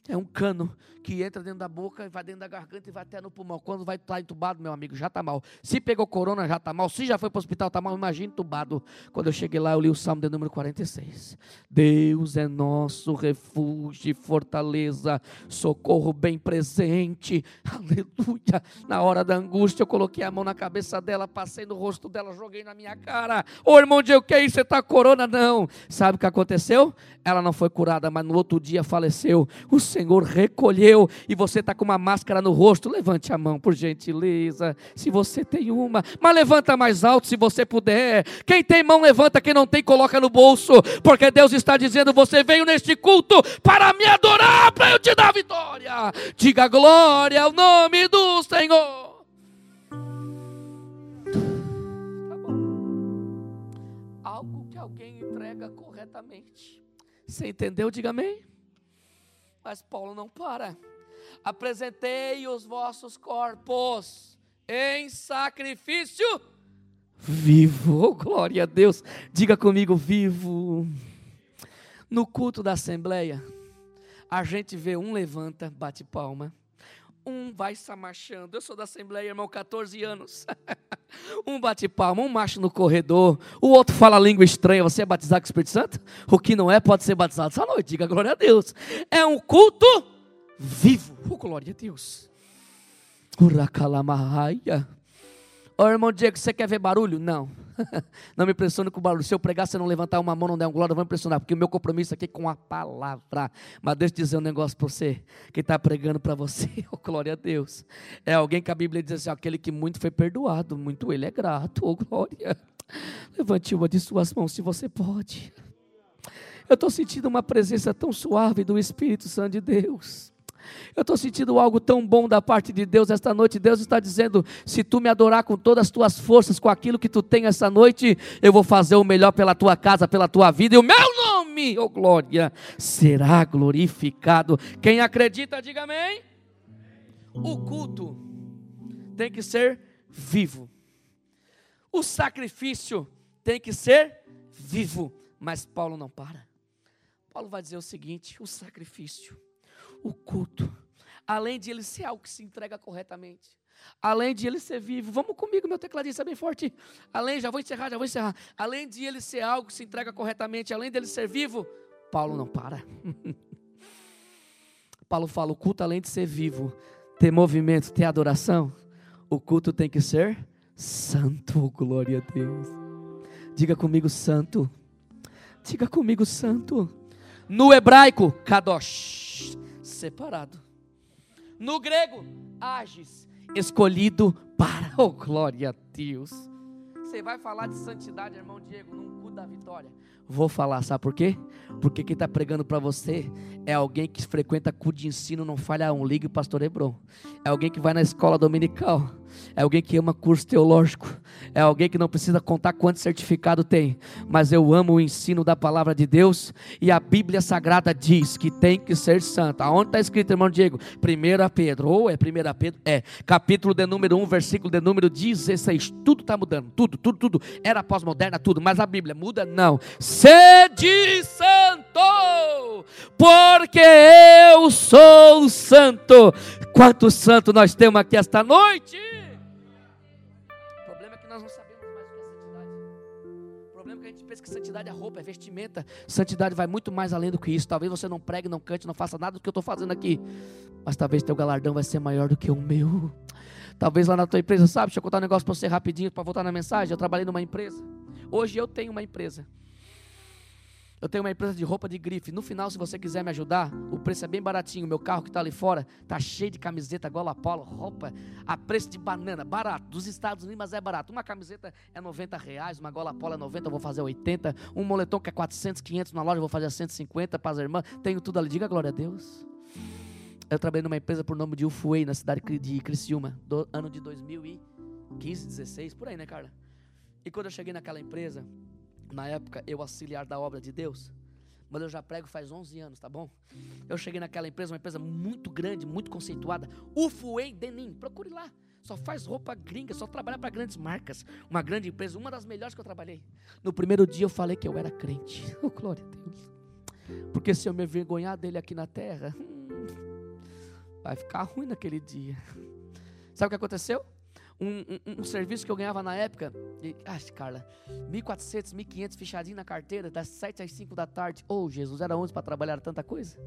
É um cano que entra dentro da boca, vai dentro da garganta e vai até no pulmão. Quando vai estar entubado, meu amigo, já está mal. Se pegou corona, já está mal. Se já foi para o hospital, está mal. Imagina entubado. Quando eu cheguei lá, eu li o Salmo de número 46. Deus é nosso refúgio e fortaleza, socorro bem presente. Aleluia. Na hora da angústia, eu coloquei a mão na cabeça dela, passei no rosto dela, joguei na minha cara. Ô irmão Diego, que é isso? Você está corona? Não. Sabe o que aconteceu? Ela não foi curada, mas no outro dia faleceu. O Senhor recolheu e você está com uma máscara no rosto, levante a mão por gentileza, se você tem uma, mas levanta mais alto se você puder. Quem tem mão, levanta, quem não tem, coloca no bolso, porque Deus está dizendo: você veio neste culto para me adorar, para eu te dar vitória. Diga glória ao nome do Senhor. Tá. Algo que alguém entrega corretamente. Você entendeu? Diga amém. Mas Paulo não para. Apresentei os vossos corpos em sacrifício vivo. Oh, glória a Deus. Diga comigo, vivo. No culto da assembleia, a gente vê um levanta, bate palma. Um vai se amachando. Eu sou da Assembleia, irmão, 14 anos. um bate palma, um macho no corredor. O outro fala língua estranha. Você é batizado com o Espírito Santo? O que não é, pode ser batizado essa noite. Diga glória a Deus. É um culto vivo. Oh, glória a Deus. Uracalamahaya. Ô oh, irmão Diego, você quer ver barulho? Não. não me impressione com o barulho. Se eu pregar, você não levantar uma mão, não der um glória, eu vou impressionar, porque o meu compromisso aqui é com a palavra. Mas deixa eu dizer um negócio para você, que está pregando para você, oh, glória a Deus. É alguém que a Bíblia diz assim: aquele que muito foi perdoado, muito ele é grato, oh glória. Levante uma de suas mãos se você pode. Eu estou sentindo uma presença tão suave do Espírito Santo de Deus. Eu estou sentindo algo tão bom da parte de Deus esta noite. Deus está dizendo: se tu me adorar com todas as tuas forças, com aquilo que tu tem esta noite, eu vou fazer o melhor pela tua casa, pela tua vida, e o meu nome, oh glória, será glorificado. Quem acredita, diga amém. O culto tem que ser vivo. O sacrifício tem que ser vivo. Mas Paulo não para. Paulo vai dizer o seguinte: o sacrifício o culto. Além de ele ser algo que se entrega corretamente. Além de ele ser vivo. Vamos comigo, meu tecladista é bem forte. Além, já vou encerrar, já vou encerrar. Além de ele ser algo que se entrega corretamente, além dele ser vivo, Paulo não para. Paulo fala: o culto, além de ser vivo, ter movimento, ter adoração, o culto tem que ser santo. Glória a Deus. Diga comigo, santo. Diga comigo, santo. No hebraico, kadosh separado. No grego, agis, escolhido para. Oh, glória a Deus. Você vai falar de santidade, irmão Diego, num cu da vitória. Vou falar, sabe por quê? Porque quem está pregando para você é alguém que frequenta cu de ensino, não falha um, ligue o pastor Hebron. É alguém que vai na escola dominical é alguém que ama curso teológico, é alguém que não precisa contar quanto certificado tem, mas eu amo o ensino da palavra de Deus e a Bíblia Sagrada diz que tem que ser santa. Aonde está escrito, irmão Diego? 1 Pedro, ou é 1 Pedro? É, capítulo de número 1, versículo de número 16. Tudo está mudando, tudo, tudo, tudo. Era pós-moderna, tudo, mas a Bíblia muda? Não. Sede santo, porque eu sou santo. Quantos santos nós temos aqui esta noite? que santidade é roupa, é vestimenta. Santidade vai muito mais além do que isso. Talvez você não pregue, não cante, não faça nada do que eu estou fazendo aqui. Mas talvez teu galardão vai ser maior do que o meu. Talvez lá na tua empresa, sabe? Deixa eu contar um negócio para você rapidinho, para voltar na mensagem. Eu trabalhei numa empresa. Hoje eu tenho uma empresa. Eu tenho uma empresa de roupa de grife. No final, se você quiser me ajudar, o preço é bem baratinho. Meu carro que está ali fora está cheio de camiseta, gola polo, roupa a preço de banana, barato. Dos Estados Unidos, mas é barato. Uma camiseta é 90 reais, uma gola polo é 90, eu vou fazer 80. Um moletom que é 400, 500 na loja, eu vou fazer 150 para as irmãs. Tenho tudo ali. Diga glória a Deus. Eu trabalhei numa empresa por nome de Ufuei, na cidade de Criciúma, do ano de 2015, 16, por aí, né, Carla? E quando eu cheguei naquela empresa, na época, eu auxiliar da obra de Deus. Mas eu já prego faz 11 anos, tá bom? Eu cheguei naquela empresa, uma empresa muito grande, muito conceituada. Ufuei Denim, procure lá. Só faz roupa gringa, só trabalha para grandes marcas. Uma grande empresa, uma das melhores que eu trabalhei. No primeiro dia eu falei que eu era crente. Oh, glória a Deus. Porque se eu me envergonhar dele aqui na terra, vai ficar ruim naquele dia. Sabe o que aconteceu? Um, um, um, serviço que eu ganhava na época, e, ah, Carla, 1.400, 1.500 fechadinho na carteira, das 7 às 5 da tarde. Oh, Jesus, era 11 para trabalhar tanta coisa.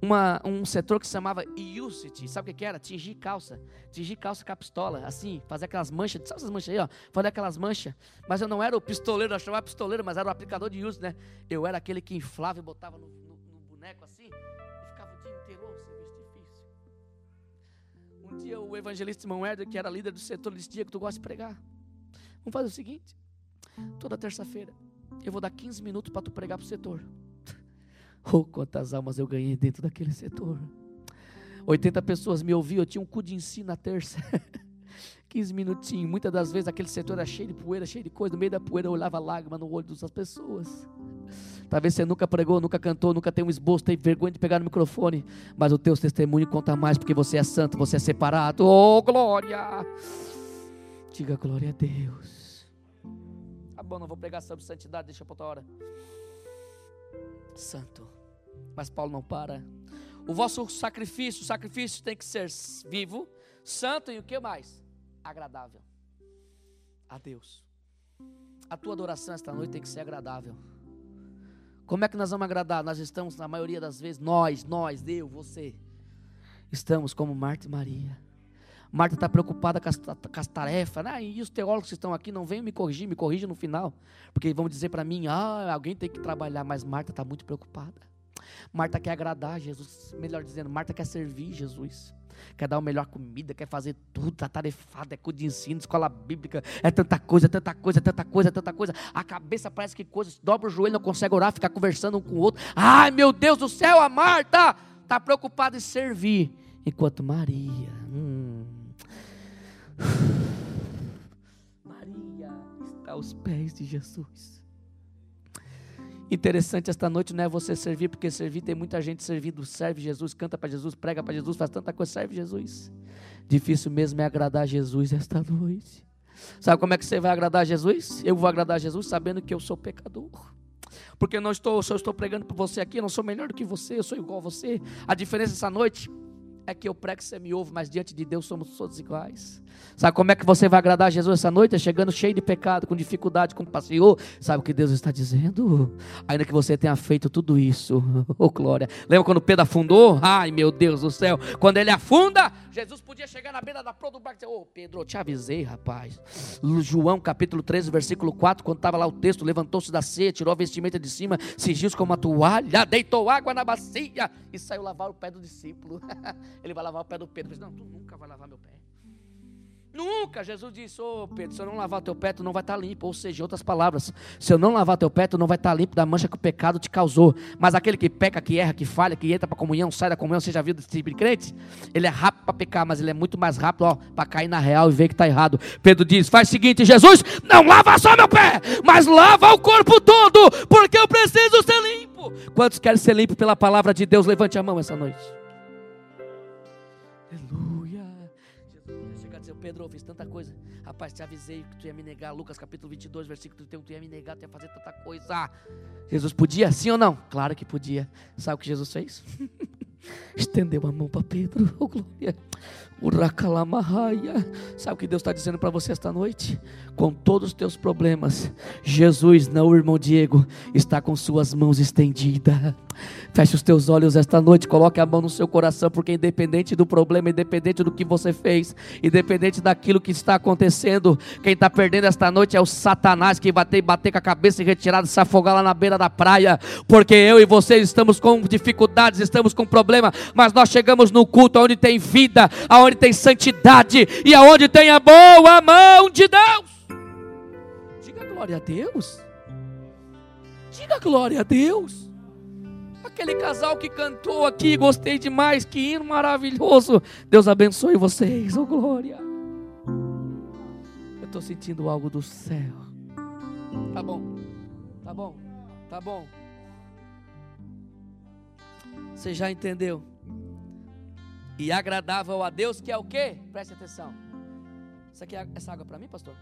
Uma, um setor que se chamava Usity, sabe o que, que era? Tingir calça, tingir calça com a pistola, assim, fazer aquelas manchas, sabe essas manchas aí, ó? Fazer aquelas manchas, mas eu não era o pistoleiro, eu chamava pistoleiro, mas era o aplicador de uso, né? Eu era aquele que inflava e botava no, no, no boneco assim, dia o evangelista irmão Herder, que era líder do setor, disse: Diego, tu gosta de pregar? Vamos fazer o seguinte: toda terça-feira eu vou dar 15 minutos para tu pregar para o setor. Oh, quantas almas eu ganhei dentro daquele setor. 80 pessoas me ouviam, eu tinha um cu de ensino na terça. 15 minutinhos. Muitas das vezes aquele setor era cheio de poeira, cheio de coisa. No meio da poeira eu olhava lágrima no olho das pessoas. Talvez você nunca pregou, nunca cantou, nunca tem um esboço, tem vergonha de pegar no microfone. Mas o teu testemunho conta mais porque você é santo, você é separado. Oh, glória! Diga glória a Deus. Tá bom, não vou pregar sobre santidade, deixa para outra hora. Santo. Mas Paulo não para. O vosso sacrifício, o sacrifício tem que ser vivo, santo e o que mais? agradável a Deus. A tua adoração esta noite tem que ser agradável. Como é que nós vamos agradar? Nós estamos, na maioria das vezes, nós, nós, eu, você, estamos como Marta e Maria. Marta está preocupada com as, com as tarefas, né? e os teólogos que estão aqui não venham me corrigir, me corrigem no final, porque vão dizer para mim: ah, alguém tem que trabalhar, mas Marta está muito preocupada. Marta quer agradar Jesus, melhor dizendo, Marta quer servir Jesus quer dar a melhor comida, quer fazer tudo, tá tarefado, é coisa de ensino, escola bíblica, é tanta coisa, é tanta coisa, é tanta coisa, é tanta coisa. A cabeça parece que coisa, dobra o joelho, não consegue orar, ficar conversando um com o outro. Ai, meu Deus do céu, a Marta está preocupada em servir, enquanto Maria, hum, Maria está aos pés de Jesus. Interessante esta noite não é você servir, porque servir tem muita gente servindo, serve Jesus, canta para Jesus, prega para Jesus, faz tanta coisa, serve Jesus. Difícil mesmo é agradar Jesus esta noite. Sabe como é que você vai agradar Jesus? Eu vou agradar Jesus sabendo que eu sou pecador. Porque não estou, se estou pregando para você aqui, eu não sou melhor do que você, eu sou igual a você. A diferença essa noite é que eu prego você me ouve, mas diante de Deus somos todos iguais. Sabe como é que você vai agradar a Jesus essa noite? É chegando cheio de pecado, com dificuldade, com passeio. Sabe o que Deus está dizendo? Ainda que você tenha feito tudo isso, oh glória. Lembra quando Pedro afundou? Ai meu Deus do céu, quando ele afunda, Jesus podia chegar na beira da proa do barco e dizer: Ô oh, Pedro, eu te avisei, rapaz. João capítulo 13, versículo 4, quando estava lá o texto, levantou-se da ceia, tirou a vestimenta de cima, cingiu-se com uma toalha, deitou água na bacia e saiu lavar o pé do discípulo. ele vai lavar o pé do Pedro. Disse, não, tu nunca vai lavar meu pé. Nunca, Jesus disse, ô oh, Pedro, se eu não lavar teu pé, tu não vai estar tá limpo. Ou seja, outras palavras, se eu não lavar teu pé, tu não vai estar tá limpo da mancha que o pecado te causou. Mas aquele que peca, que erra, que falha, que entra para a comunhão, sai da comunhão, seja vida tipo de crente, ele é rápido para pecar, mas ele é muito mais rápido para cair na real e ver que está errado. Pedro diz, faz o seguinte, Jesus, não lava só meu pé, mas lava o corpo todo, porque eu preciso ser limpo. Quantos querem ser limpo pela palavra de Deus? Levante a mão essa noite. Pedro, eu fiz tanta coisa. Rapaz, te avisei que tu ia me negar. Lucas capítulo 22, versículo 31, tu ia me negar, tu ia fazer tanta coisa. Jesus podia? Sim ou não? Claro que podia. Sabe o que Jesus fez? Estendeu a mão para Pedro. Oh, glória. Sabe o que Deus está dizendo para você esta noite? Com todos os teus problemas, Jesus, não o irmão Diego, está com suas mãos estendidas. Feche os teus olhos esta noite, coloque a mão no seu coração, porque independente do problema, independente do que você fez, independente daquilo que está acontecendo, quem está perdendo esta noite é o Satanás que vai bater, bater com a cabeça e retirar, se afogar lá na beira da praia, porque eu e você estamos com dificuldades, estamos com problema, mas nós chegamos no culto onde tem vida, aonde tem santidade e aonde tem a boa mão de Deus. Diga glória a Deus. Diga glória a Deus. Aquele casal que cantou aqui, gostei demais, que hino maravilhoso. Deus abençoe vocês, oh glória. Eu estou sentindo algo do céu. Tá bom, tá bom, tá bom. Você já entendeu? E agradável a Deus, que é o quê? Preste atenção. Isso aqui é essa água para mim, pastor?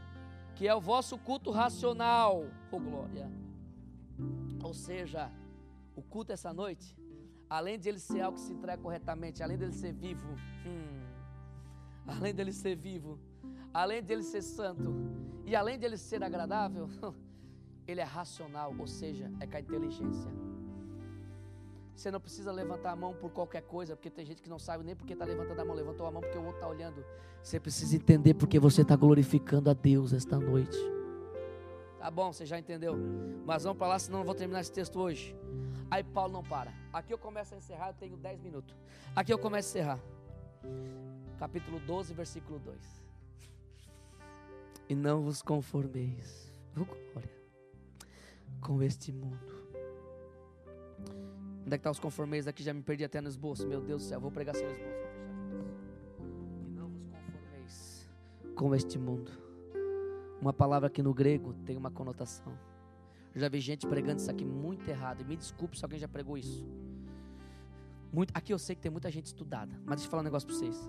Que é o vosso culto racional, oh glória. Ou seja, o culto essa noite, além de ele ser algo que se entrega corretamente, além dele ser vivo, hum, além dele ser vivo, além dele ser santo e além dele ser agradável, ele é racional, ou seja, é com a inteligência. Você não precisa levantar a mão por qualquer coisa, porque tem gente que não sabe nem porque está levantando a mão. Levantou a mão porque o outro está olhando. Você precisa entender porque você está glorificando a Deus esta noite. Tá bom, você já entendeu. Mas vamos para lá, senão não vou terminar esse texto hoje. Aí Paulo não para. Aqui eu começo a encerrar, eu tenho 10 minutos. Aqui eu começo a encerrar. capítulo 12, versículo 2. E não vos conformeis, com este mundo. Onde é que está os conformeis aqui? Já me perdi até no esboço. Meu Deus do céu, vou pregar sem esboço. E não vos conformeis com este mundo. Uma palavra que no grego tem uma conotação. Eu já vi gente pregando isso aqui muito errado. E me desculpe se alguém já pregou isso. Muito, aqui eu sei que tem muita gente estudada. Mas deixa eu falar um negócio para vocês.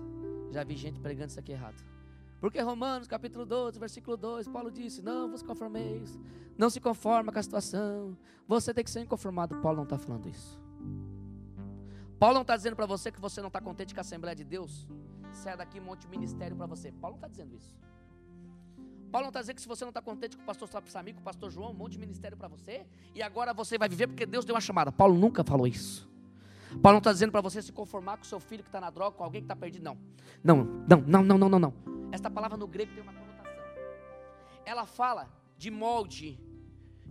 Já vi gente pregando isso aqui errado. Porque Romanos capítulo 12, versículo 2, Paulo disse: Não vos conformeis, não se conforma com a situação. Você tem que ser inconformado. Paulo não está falando isso. Paulo não está dizendo para você que você não está contente com a Assembleia de Deus. Saia daqui e monte um ministério para você. Paulo não está dizendo isso. Paulo não está dizendo que se você não está contente com o pastor Samir, com o pastor João, um monte de ministério para você, e agora você vai viver porque Deus deu uma chamada. Paulo nunca falou isso. Paulo não está dizendo para você se conformar com o seu filho que está na droga, com alguém que está perdido. Não. Não, não, não, não, não, não, não. Esta palavra no grego tem uma conotação. Ela fala de molde,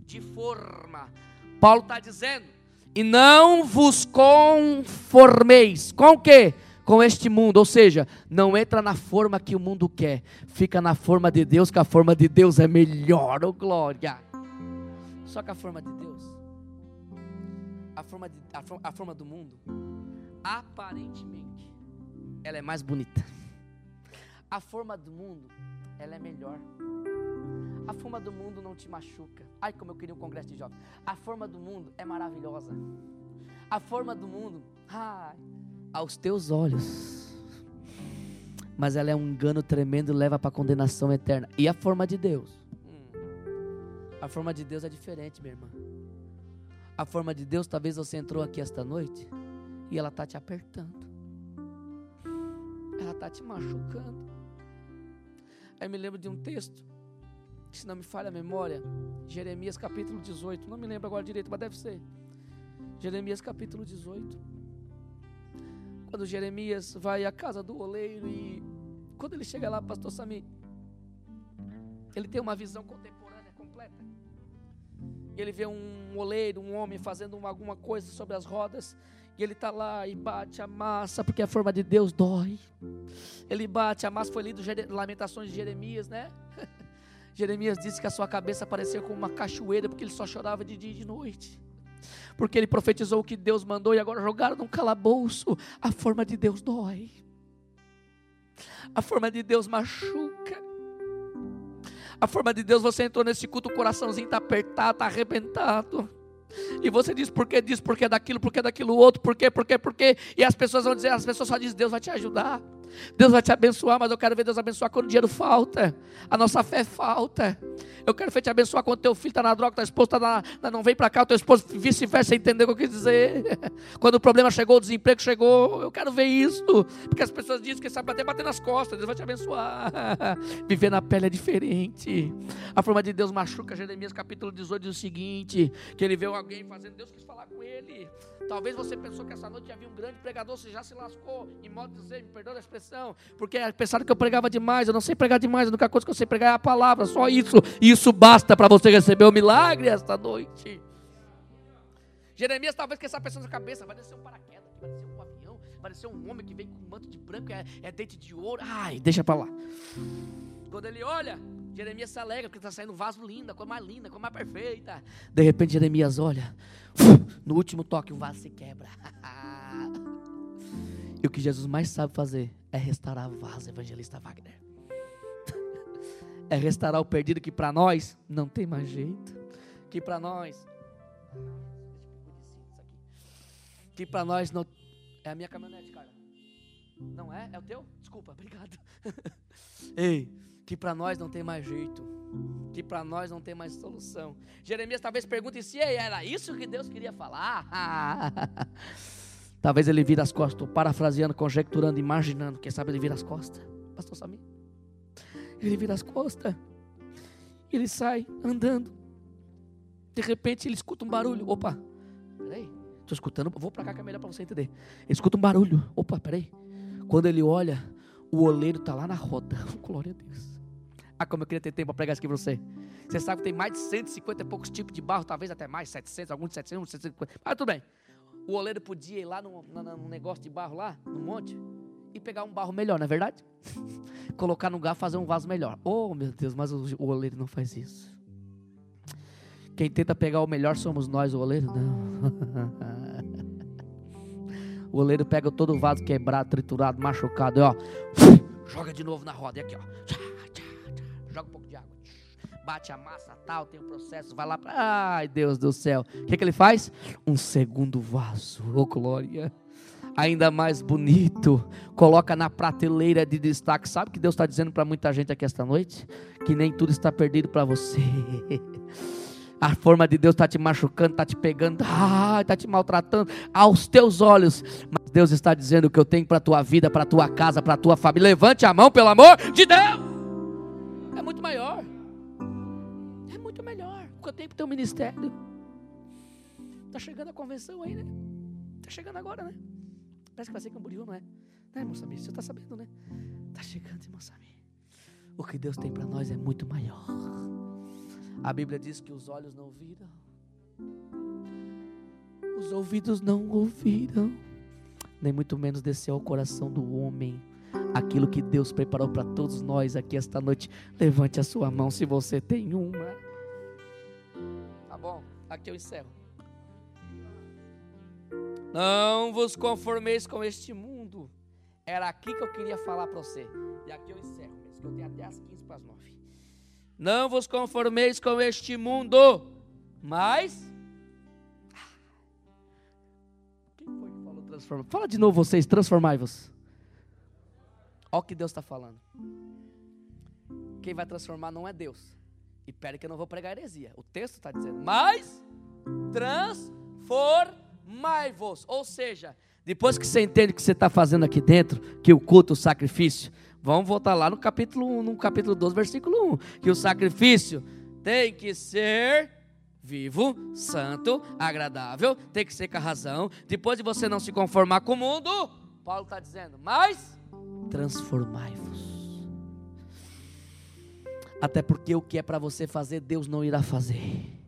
de forma. Paulo está dizendo, e não vos conformeis. Com o quê? com este mundo, ou seja, não entra na forma que o mundo quer, fica na forma de Deus, que a forma de Deus é melhor, oh glória. Só que a forma de Deus, a forma, de, a, a forma do mundo, aparentemente, ela é mais bonita. A forma do mundo, ela é melhor. A forma do mundo não te machuca. Ai, como eu queria um congresso de jovens. A forma do mundo é maravilhosa. A forma do mundo, ai, aos teus olhos. Mas ela é um engano tremendo e leva para condenação eterna. E a forma de Deus? A forma de Deus é diferente, minha irmã. A forma de Deus, talvez você entrou aqui esta noite e ela está te apertando. Ela está te machucando. Aí me lembro de um texto, se não me falha a memória, Jeremias capítulo 18. Não me lembro agora direito, mas deve ser. Jeremias capítulo 18 quando Jeremias vai à casa do oleiro e quando ele chega lá, pastor Sami, ele tem uma visão contemporânea completa. Ele vê um oleiro, um homem fazendo uma, alguma coisa sobre as rodas, e ele está lá e bate a massa, porque a forma de Deus dói. Ele bate a massa, foi lido Lamentações de Jeremias, né? Jeremias disse que a sua cabeça parecia como uma cachoeira, porque ele só chorava de dia e de noite porque ele profetizou o que Deus mandou e agora jogaram num calabouço. A forma de Deus dói, a forma de Deus machuca. A forma de Deus, você entrou nesse culto, o coraçãozinho está apertado, está arrebentado. E você diz por que diz, por que daquilo, por que daquilo outro, por quê, por quê, por quê. E as pessoas vão dizer, as pessoas só dizem, Deus vai te ajudar. Deus vai te abençoar, mas eu quero ver Deus abençoar quando o dinheiro falta. A nossa fé falta. Eu quero ver te abençoar quando teu filho está na droga, tua esposa está na, não vem para cá, teu esposo vice-versa, entendeu o que eu quis dizer? Quando o problema chegou, o desemprego chegou, eu quero ver isso. Porque as pessoas dizem que sabe até bater nas costas, Deus vai te abençoar. Viver na pele é diferente. A forma de Deus machuca, Jeremias capítulo 18 diz o seguinte: que ele vê alguém fazendo, Deus quis falar com ele. Talvez você pensou que essa noite havia um grande pregador, você já se lascou, em modo de dizer, me perdoa a expressão, porque pensaram que eu pregava demais, eu não sei pregar demais, a única coisa que eu sei pregar é a palavra, só isso, e isso basta para você receber o milagre esta noite. Jeremias talvez que essa pessoa na cabeça, vai descer um paraquedas, vai descer um avião, vai descer um homem que vem com um manto de branco, é, é dente de ouro, ai, deixa para lá. Quando ele olha, Jeremias se alegra, porque está saindo um vaso lindo, a coisa mais linda, a coisa mais perfeita. De repente, Jeremias olha, no último toque, o vaso se quebra. e o que Jesus mais sabe fazer é restaurar o vaso, evangelista Wagner. é restaurar o perdido que para nós não tem mais jeito. Que para nós. Que para nós não. É a minha caminhonete, cara. Não é? É o teu? Desculpa, obrigado. Ei que para nós não tem mais jeito, que para nós não tem mais solução. Jeremias talvez pergunte se era isso que Deus queria falar. talvez ele vira as costas, estou parafraseando, conjecturando, imaginando. Quem sabe ele vira as costas, Pastor Samir. Ele vira as costas, ele sai andando. De repente ele escuta um barulho. Opa, peraí, estou escutando, vou para cá que é melhor para você entender. Ele escuta um barulho. Opa, peraí. Quando ele olha, o oleiro está lá na roda. Glória a Deus. Ah, como eu queria ter tempo para pregar isso aqui para você. Você sabe que tem mais de 150 e poucos tipos de barro, talvez até mais, 700, alguns de 700, 750. Mas tudo bem. O oleiro podia ir lá no, no, negócio de barro lá, no monte, e pegar um barro melhor, não é verdade? Colocar no garfo, fazer um vaso melhor. Oh, meu Deus, mas o, o oleiro não faz isso. Quem tenta pegar o melhor somos nós, o oleiro não. o oleiro pega todo o vaso quebrado, triturado, machucado, e ó, joga de novo na roda, e aqui ó, joga um pouco de água, bate a massa, tal, tem o um processo, vai lá para, ai Deus do céu, o que, que ele faz? Um segundo vaso, oh glória ainda mais bonito, coloca na prateleira de destaque. Sabe o que Deus está dizendo para muita gente aqui esta noite? Que nem tudo está perdido para você. A forma de Deus está te machucando, está te pegando, está te maltratando aos teus olhos. Mas Deus está dizendo o que eu tenho para a tua vida, para a tua casa, para a tua família. Levante a mão, pelo amor de Deus. Teu ministério. Está chegando a convenção aí, né? Está chegando agora, né? Parece que vai ser Camboriú, não é? Não é, irmão Samir? Você está sabendo, né? Está chegando, irmão Samir. O que Deus tem para nós é muito maior. A Bíblia diz que os olhos não viram, os ouvidos não ouviram, nem muito menos desceu ao coração do homem aquilo que Deus preparou para todos nós aqui esta noite. Levante a sua mão se você tem uma. Bom, aqui eu encerro. Não vos conformeis com este mundo. Era aqui que eu queria falar para você. E aqui eu encerro, que eu tenho até as 15 para as 9. Não vos conformeis com este mundo, mas. Quem foi que falou transformar? Fala de novo vocês, transformai-vos. Olha o que Deus está falando. Quem vai transformar não é Deus. E pera que eu não vou pregar heresia. O texto está dizendo, mas transformai amai-vos. Ou seja, depois que você entende o que você está fazendo aqui dentro, que o culto, o sacrifício, vamos voltar lá no capítulo 1, no capítulo 12, versículo 1, que o sacrifício tem que ser vivo, santo, agradável, tem que ser com a razão. Depois de você não se conformar com o mundo, Paulo está dizendo, mas transformai-vos. Até porque o que é para você fazer, Deus não irá fazer.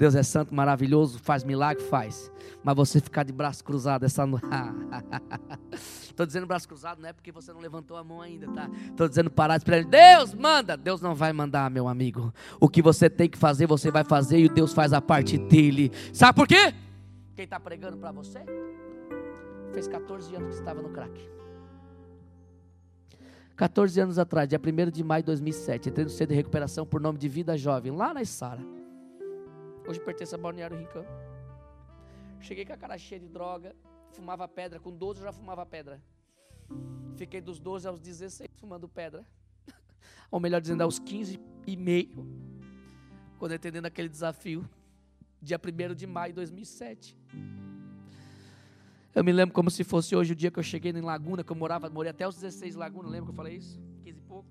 Deus é santo, maravilhoso, faz milagre, faz. Mas você ficar de braço cruzado essa noite. Estou dizendo braço cruzado, não é porque você não levantou a mão ainda, tá? Estou dizendo parar de esperar. Deus manda. Deus não vai mandar, meu amigo. O que você tem que fazer, você vai fazer e Deus faz a parte dele. Sabe por quê? Quem está pregando para você? Fez 14 anos que estava no crack. 14 anos atrás, dia 1 de maio de 2007, entrei no centro de recuperação por nome de Vida Jovem, lá na Sara. Hoje pertence a Balneário Rincão. Cheguei com a cara cheia de droga, fumava pedra. Com 12 eu já fumava pedra. Fiquei dos 12 aos 16 fumando pedra. Ou melhor dizendo, aos 15 e meio. Quando entendendo aquele desafio. Dia 1 de maio de 2007. Eu me lembro como se fosse hoje o dia que eu cheguei em Laguna, que eu morava, morei até os 16 em Laguna, lembra que eu falei isso? 15 e pouco.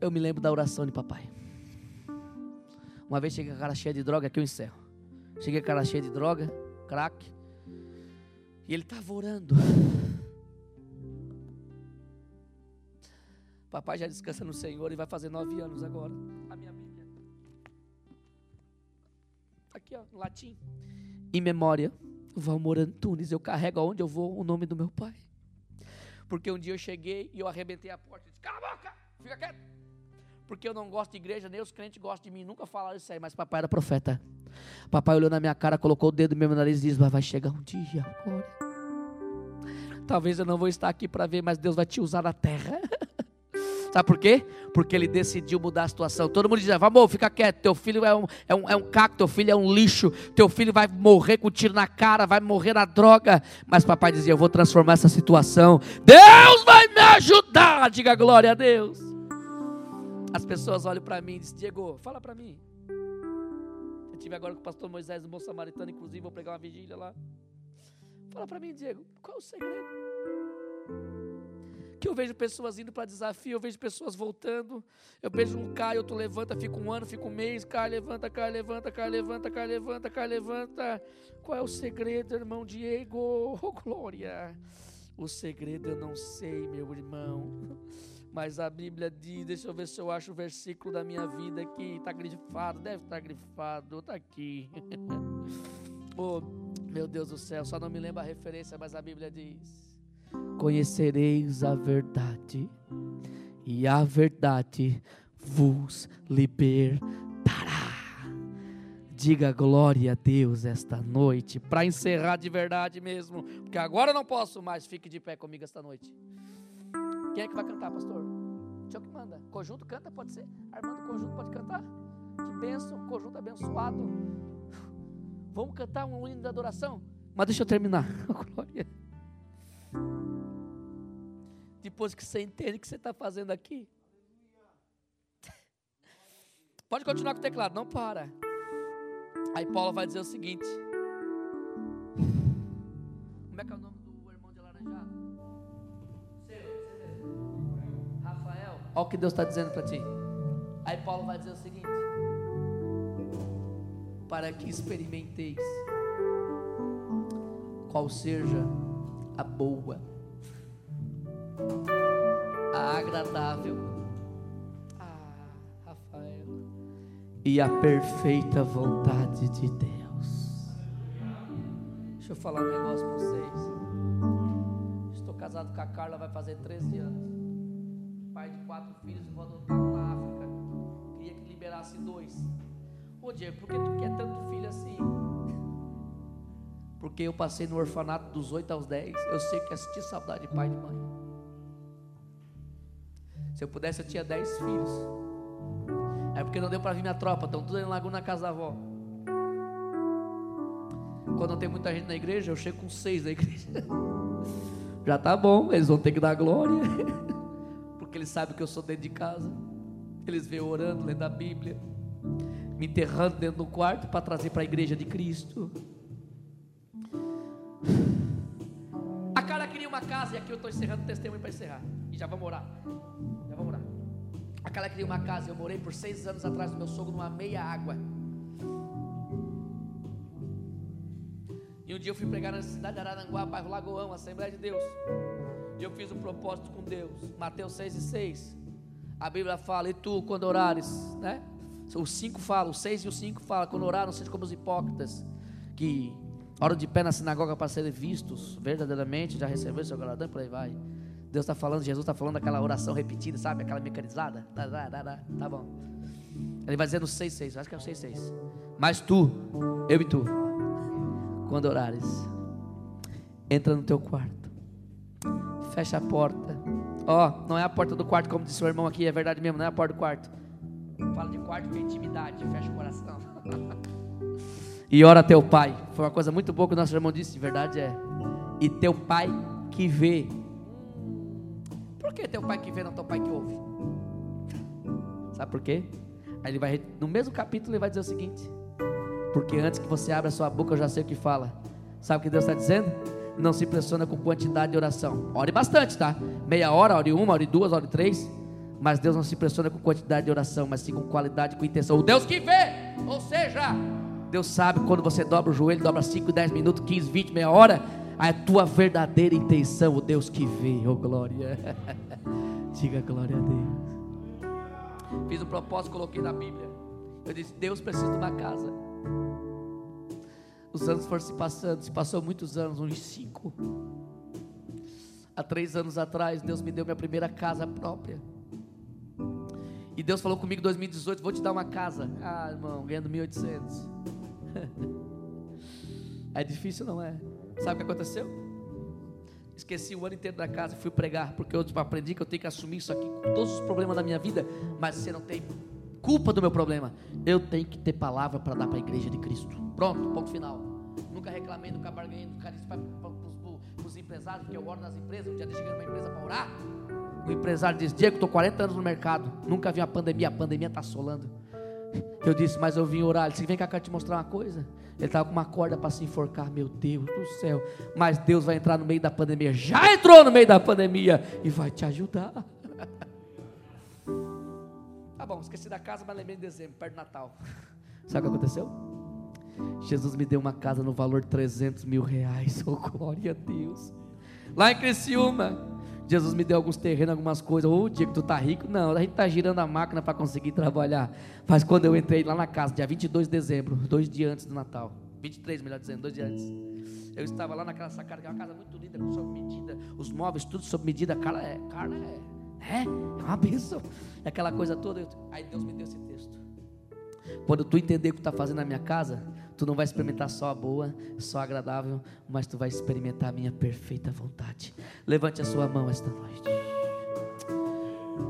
Eu me lembro da oração de papai. Uma vez cheguei com a cara cheia de droga, aqui eu encerro. Cheguei com a cara cheia de droga, crack. E ele estava orando. Papai já descansa no Senhor e vai fazer nove anos agora. A minha Aqui, ó, latim. Em memória, Valmor Antunes. Eu carrego aonde eu vou o nome do meu pai. Porque um dia eu cheguei e eu arrebentei a porta e disse: Cala a boca, fica quieto porque eu não gosto de igreja, nem os crentes gostam de mim. Nunca falaram isso aí, mas papai era profeta. Papai olhou na minha cara, colocou o dedo no meu nariz e disse: Vai chegar um dia, glória. Talvez eu não vou estar aqui para ver, mas Deus vai te usar na terra. Sabe por quê? Porque ele decidiu mudar a situação. Todo mundo dizia: Vamos, fica quieto. Teu filho é um, é, um, é um caco, teu filho é um lixo. Teu filho vai morrer com um tiro na cara, vai morrer na droga. Mas papai dizia: Eu vou transformar essa situação. Deus vai me ajudar. Diga glória a Deus. As pessoas olham para mim e dizem, Diego, fala para mim. Eu tive agora com o pastor Moisés no Bom Samaritano, inclusive vou pregar uma vigília lá. Fala para mim, Diego, qual é o segredo? Que eu vejo pessoas indo para desafio, eu vejo pessoas voltando, eu vejo um cai, outro levanta, fica um ano, fica um mês, cai, levanta, cai, levanta, cai, levanta, cai, levanta, cai, levanta. Qual é o segredo, irmão Diego? Oh, glória! O segredo eu não sei, meu irmão. Mas a Bíblia diz, deixa eu ver se eu acho o versículo da minha vida aqui. Está grifado, deve estar tá grifado, está aqui. oh, Meu Deus do céu, só não me lembro a referência, mas a Bíblia diz: Conhecereis a verdade, e a verdade vos libertará. Diga glória a Deus esta noite, para encerrar de verdade mesmo, porque agora não posso mais. Fique de pé comigo esta noite. Quem é que vai cantar, pastor? Deixa eu que manda. Conjunto canta, pode ser? Armando Conjunto pode cantar? Que bênção, conjunto abençoado. Vamos cantar um hino de adoração? Mas deixa eu terminar. Glória. Depois que você entende o que você está fazendo aqui. Pode continuar com o teclado, não para. Aí Paulo vai dizer o seguinte. Como é que é o nome do irmão de alaranjado? Seu, você mesmo. Rafael. Olha o que Deus está dizendo para ti. Aí Paulo vai dizer o seguinte: Para que experimenteis qual seja a boa, a agradável, ah, Rafael, e a perfeita vontade de Deus. Deixa eu falar um negócio para vocês. Estou casado com a Carla, vai fazer 13 anos. Pai de quatro filhos, vou adotar um na África. Queria que liberasse dois. Ô Diego, por que tu quer tanto filho assim? Porque eu passei no orfanato dos 8 aos 10. Eu sei que é sentir saudade de pai e de mãe. Se eu pudesse, eu tinha 10 filhos. É porque não deu para vir minha tropa, estão tudo em Laguna na casa da avó. Quando não tem muita gente na igreja, eu chego com seis na igreja. Já tá bom, eles vão ter que dar glória. Porque eles sabem que eu sou dentro de casa. Eles veem orando, lendo a Bíblia, me enterrando dentro do quarto para trazer para a igreja de Cristo. A cara queria uma casa, e aqui eu estou encerrando o testemunho para encerrar. E já vamos orar. Já vamos orar. A cara queria uma casa, eu morei por seis anos atrás do meu sogro numa meia água. E um dia eu fui pregar na cidade de Araranguá, bairro Lagoão, Assembleia de Deus. E eu fiz um propósito com Deus. Mateus 6 e 6. A Bíblia fala, e tu, quando orares, né? Os cinco falam, os seis e os cinco falam, quando oraram, seja como os hipócritas, que oram de pé na sinagoga para serem vistos verdadeiramente, já recebeu seu galardão, por aí vai. Deus está falando, Jesus está falando daquela oração repetida, sabe? Aquela mecanizada. Tá, tá, tá, tá, tá bom. Ele vai dizer no 6, 6, acho que é o 6, 6. Mas tu, eu e tu, quando orares, entra no teu quarto, fecha a porta. Ó, oh, não é a porta do quarto, como disse o irmão aqui, é verdade mesmo, não é a porta do quarto. Fala de quarto que é intimidade, fecha o coração. e ora teu pai. Foi uma coisa muito boa que o nosso irmão disse, verdade é. E teu pai que vê. Que teu pai que vê, não teu pai que ouve? Sabe por quê? Aí ele vai, no mesmo capítulo, ele vai dizer o seguinte: Porque antes que você abra sua boca, eu já sei o que fala. Sabe o que Deus está dizendo? Não se impressiona com quantidade de oração. Ore bastante, tá? Meia hora, ore uma, ore duas, ore três. Mas Deus não se impressiona com quantidade de oração, mas sim com qualidade, com intenção. O Deus que vê, ou seja, Deus sabe quando você dobra o joelho, dobra 5, 10 minutos, 15, 20, meia hora, a tua verdadeira intenção, o Deus que vê, oh glória. Diga glória a Deus. Fiz um propósito, coloquei na Bíblia. Eu disse: Deus precisa de uma casa. Os anos foram se passando, se passou muitos anos, uns cinco. Há três anos atrás, Deus me deu minha primeira casa própria. E Deus falou comigo em 2018: Vou te dar uma casa. Ah, irmão, ganhando 1.800. é difícil, não é? Sabe o que aconteceu? Esqueci o ano inteiro da casa, fui pregar, porque eu aprendi que eu tenho que assumir isso aqui, com todos os problemas da minha vida, mas você não tem culpa do meu problema. Eu tenho que ter palavra para dar para a igreja de Cristo. Pronto, ponto final. Nunca reclamei, nunca barganhei, nunca disse para os empresários, porque eu oro nas empresas. Um dia cheguei numa empresa para orar. O empresário disse: Diego, estou 40 anos no mercado, nunca vi uma pandemia, a pandemia está assolando. Eu disse, mas eu vim orar. Ele disse: Vem cá, quero te mostrar uma coisa. Ele estava com uma corda para se enforcar. Meu Deus do céu. Mas Deus vai entrar no meio da pandemia. Já entrou no meio da pandemia e vai te ajudar. Tá bom, esqueci da casa, mas lembrei de dezembro, perto do Natal. Sabe o que aconteceu? Jesus me deu uma casa no valor de 300 mil reais. Oh, glória a Deus. Lá em Criciúma. Jesus me deu alguns terrenos, algumas coisas. Ô, oh, Diego, tu tá rico? Não, a gente tá girando a máquina para conseguir trabalhar. Mas quando eu entrei lá na casa, dia 22 de dezembro, dois dias antes do Natal, 23, melhor dizendo, dois dias antes. Eu estava lá naquela sacada, que é uma casa muito linda, sob medida, os móveis tudo sob medida, cara é, cara é, é, é uma bênção. Aquela coisa toda. Aí Deus me deu esse texto. Quando tu entender o que está fazendo na minha casa, tu não vai experimentar só a boa, só a agradável, mas tu vai experimentar a minha perfeita vontade. Levante a sua mão esta noite.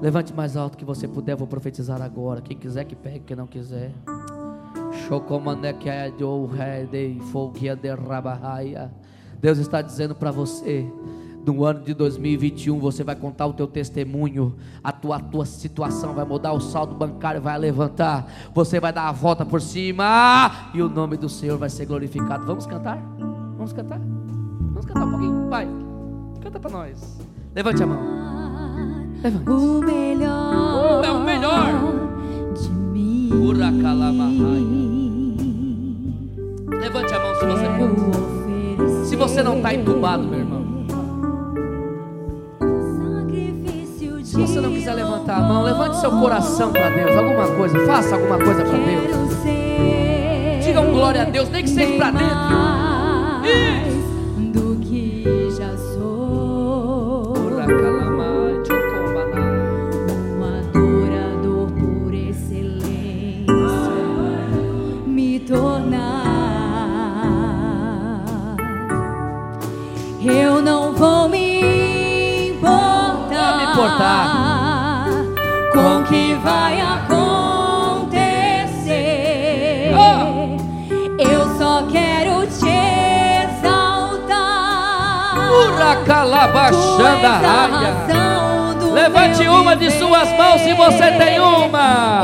Levante mais alto que você puder, vou profetizar agora. Quem quiser que pegue, quem não quiser. Deus está dizendo para você, no ano de 2021, você vai contar o teu testemunho, a tua, a tua situação vai mudar, o saldo bancário vai levantar, você vai dar a volta por cima e o nome do Senhor vai ser glorificado. Vamos cantar? Vamos cantar? Vamos cantar um pouquinho? Vai, canta para nós. Levante a mão. Levante. O melhor. é o melhor. De mim. Levante a mão se você pode. Se você não está entubado, meu irmão. Se você não quiser levantar a mão, levante seu coração para Deus. Alguma coisa, faça alguma coisa para Deus. Diga um glória a Deus, nem que seja para dentro. Isso. Importar. Com o que vai acontecer. Oh. Eu só quero te exaltar. Uracalabachanda raia. Levante uma de suas mãos se você tem uma.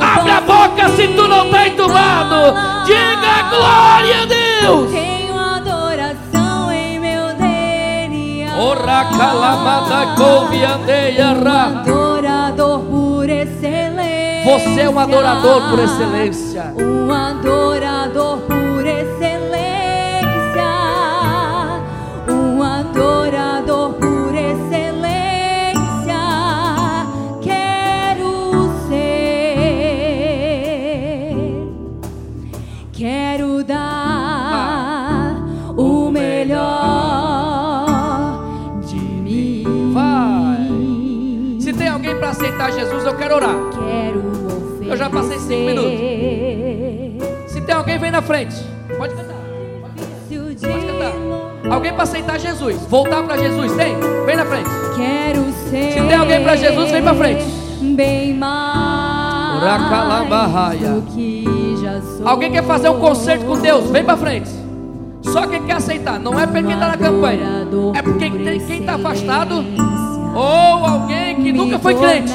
Abre a boca se tu não está entubado. Diga glória a Deus. Adorador por excelência. Você é um adorador por excelência. Um quero orar. Eu já passei cinco Se tem alguém, vem na frente. Pode cantar. Pode cantar. Alguém para aceitar Jesus, voltar para Jesus, tem? Vem na frente. Quero ser. Se tem alguém para Jesus, vem para frente. Bem mais. Alguém quer fazer um concerto com Deus, vem para frente. Só quem quer aceitar, não é para quem está na campanha, é porque quem está afastado ou alguém que nunca foi crente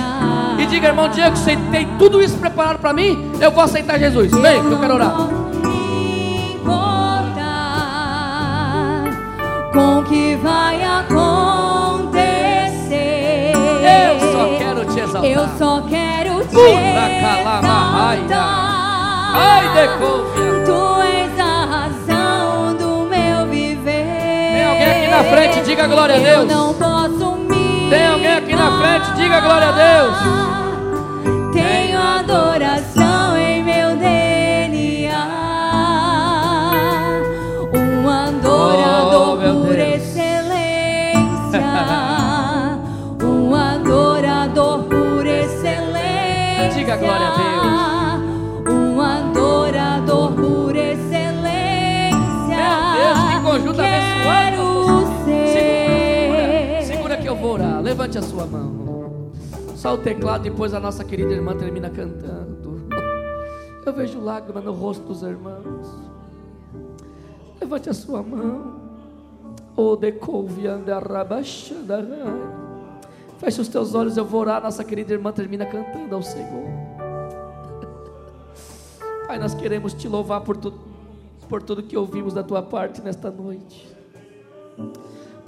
diga, irmão Diego, você tem tudo isso preparado para mim, eu vou aceitar Jesus. Vem, que eu quero orar. Importar com o que vai acontecer. Eu só quero te exaltar. Eu só quero te Uracalamarraia. exaltar. Ai, decouve. Tu és a razão do meu viver. Tem alguém aqui na frente, diga glória a Eu Deus. não posso me Tem alguém aqui na frente, diga glória a Deus. Adoração em meu DNA. Um adorador Oh, por excelência. Um adorador por excelência. Diga glória a Um adorador por excelência. Meu Deus, que conjunto abençoado. Ser. Segura que eu vou orar. Levante a sua mão. Só o teclado, depois a nossa querida irmã termina cantando. Eu vejo lágrima no rosto dos irmãos. Levante a sua mão. Feche os teus olhos, eu vou orar. Nossa querida irmã termina cantando ao Senhor. Pai, nós queremos te louvar por tudo, por tudo que ouvimos da tua parte nesta noite.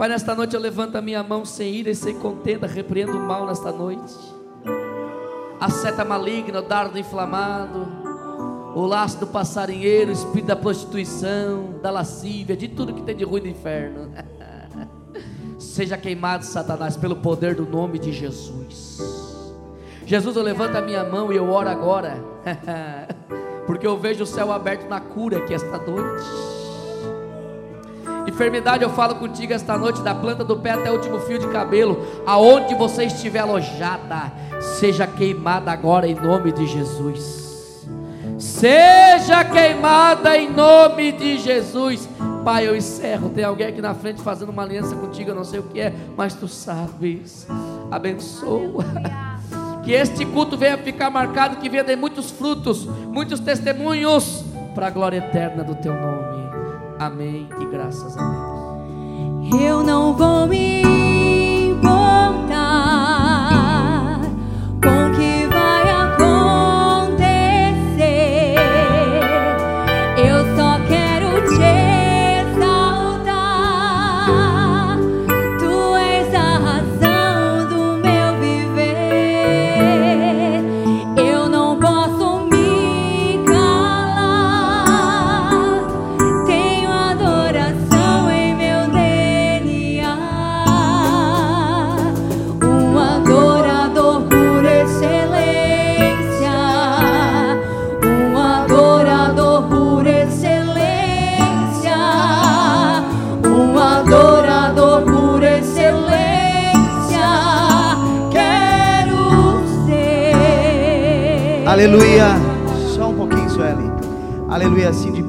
Pai, nesta noite eu levanto a minha mão sem ira e sem contenda, repreendo o mal nesta noite. A seta maligna, o dardo inflamado, o laço do passarinheiro, o espírito da prostituição, da lascívia, de tudo que tem de ruim no inferno. Seja queimado, Satanás, pelo poder do nome de Jesus. Jesus, eu levanto a minha mão e eu oro agora. porque eu vejo o céu aberto na cura aqui esta noite. Enfermidade, eu falo contigo esta noite, da planta do pé até o último fio de cabelo, aonde você estiver alojada, seja queimada agora em nome de Jesus. Seja queimada em nome de Jesus. Pai, eu encerro. Tem alguém aqui na frente fazendo uma aliança contigo, eu não sei o que é, mas tu sabes. Abençoa. Que este culto venha ficar marcado, que venha de muitos frutos, muitos testemunhos, para a glória eterna do teu nome. Amém e graças a Deus. Eu não vou me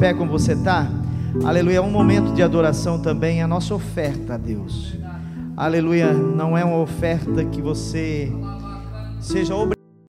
pé como você está. Aleluia. É um momento de adoração também. A nossa oferta a Deus. Aleluia. Não é uma oferta que você seja obrigado.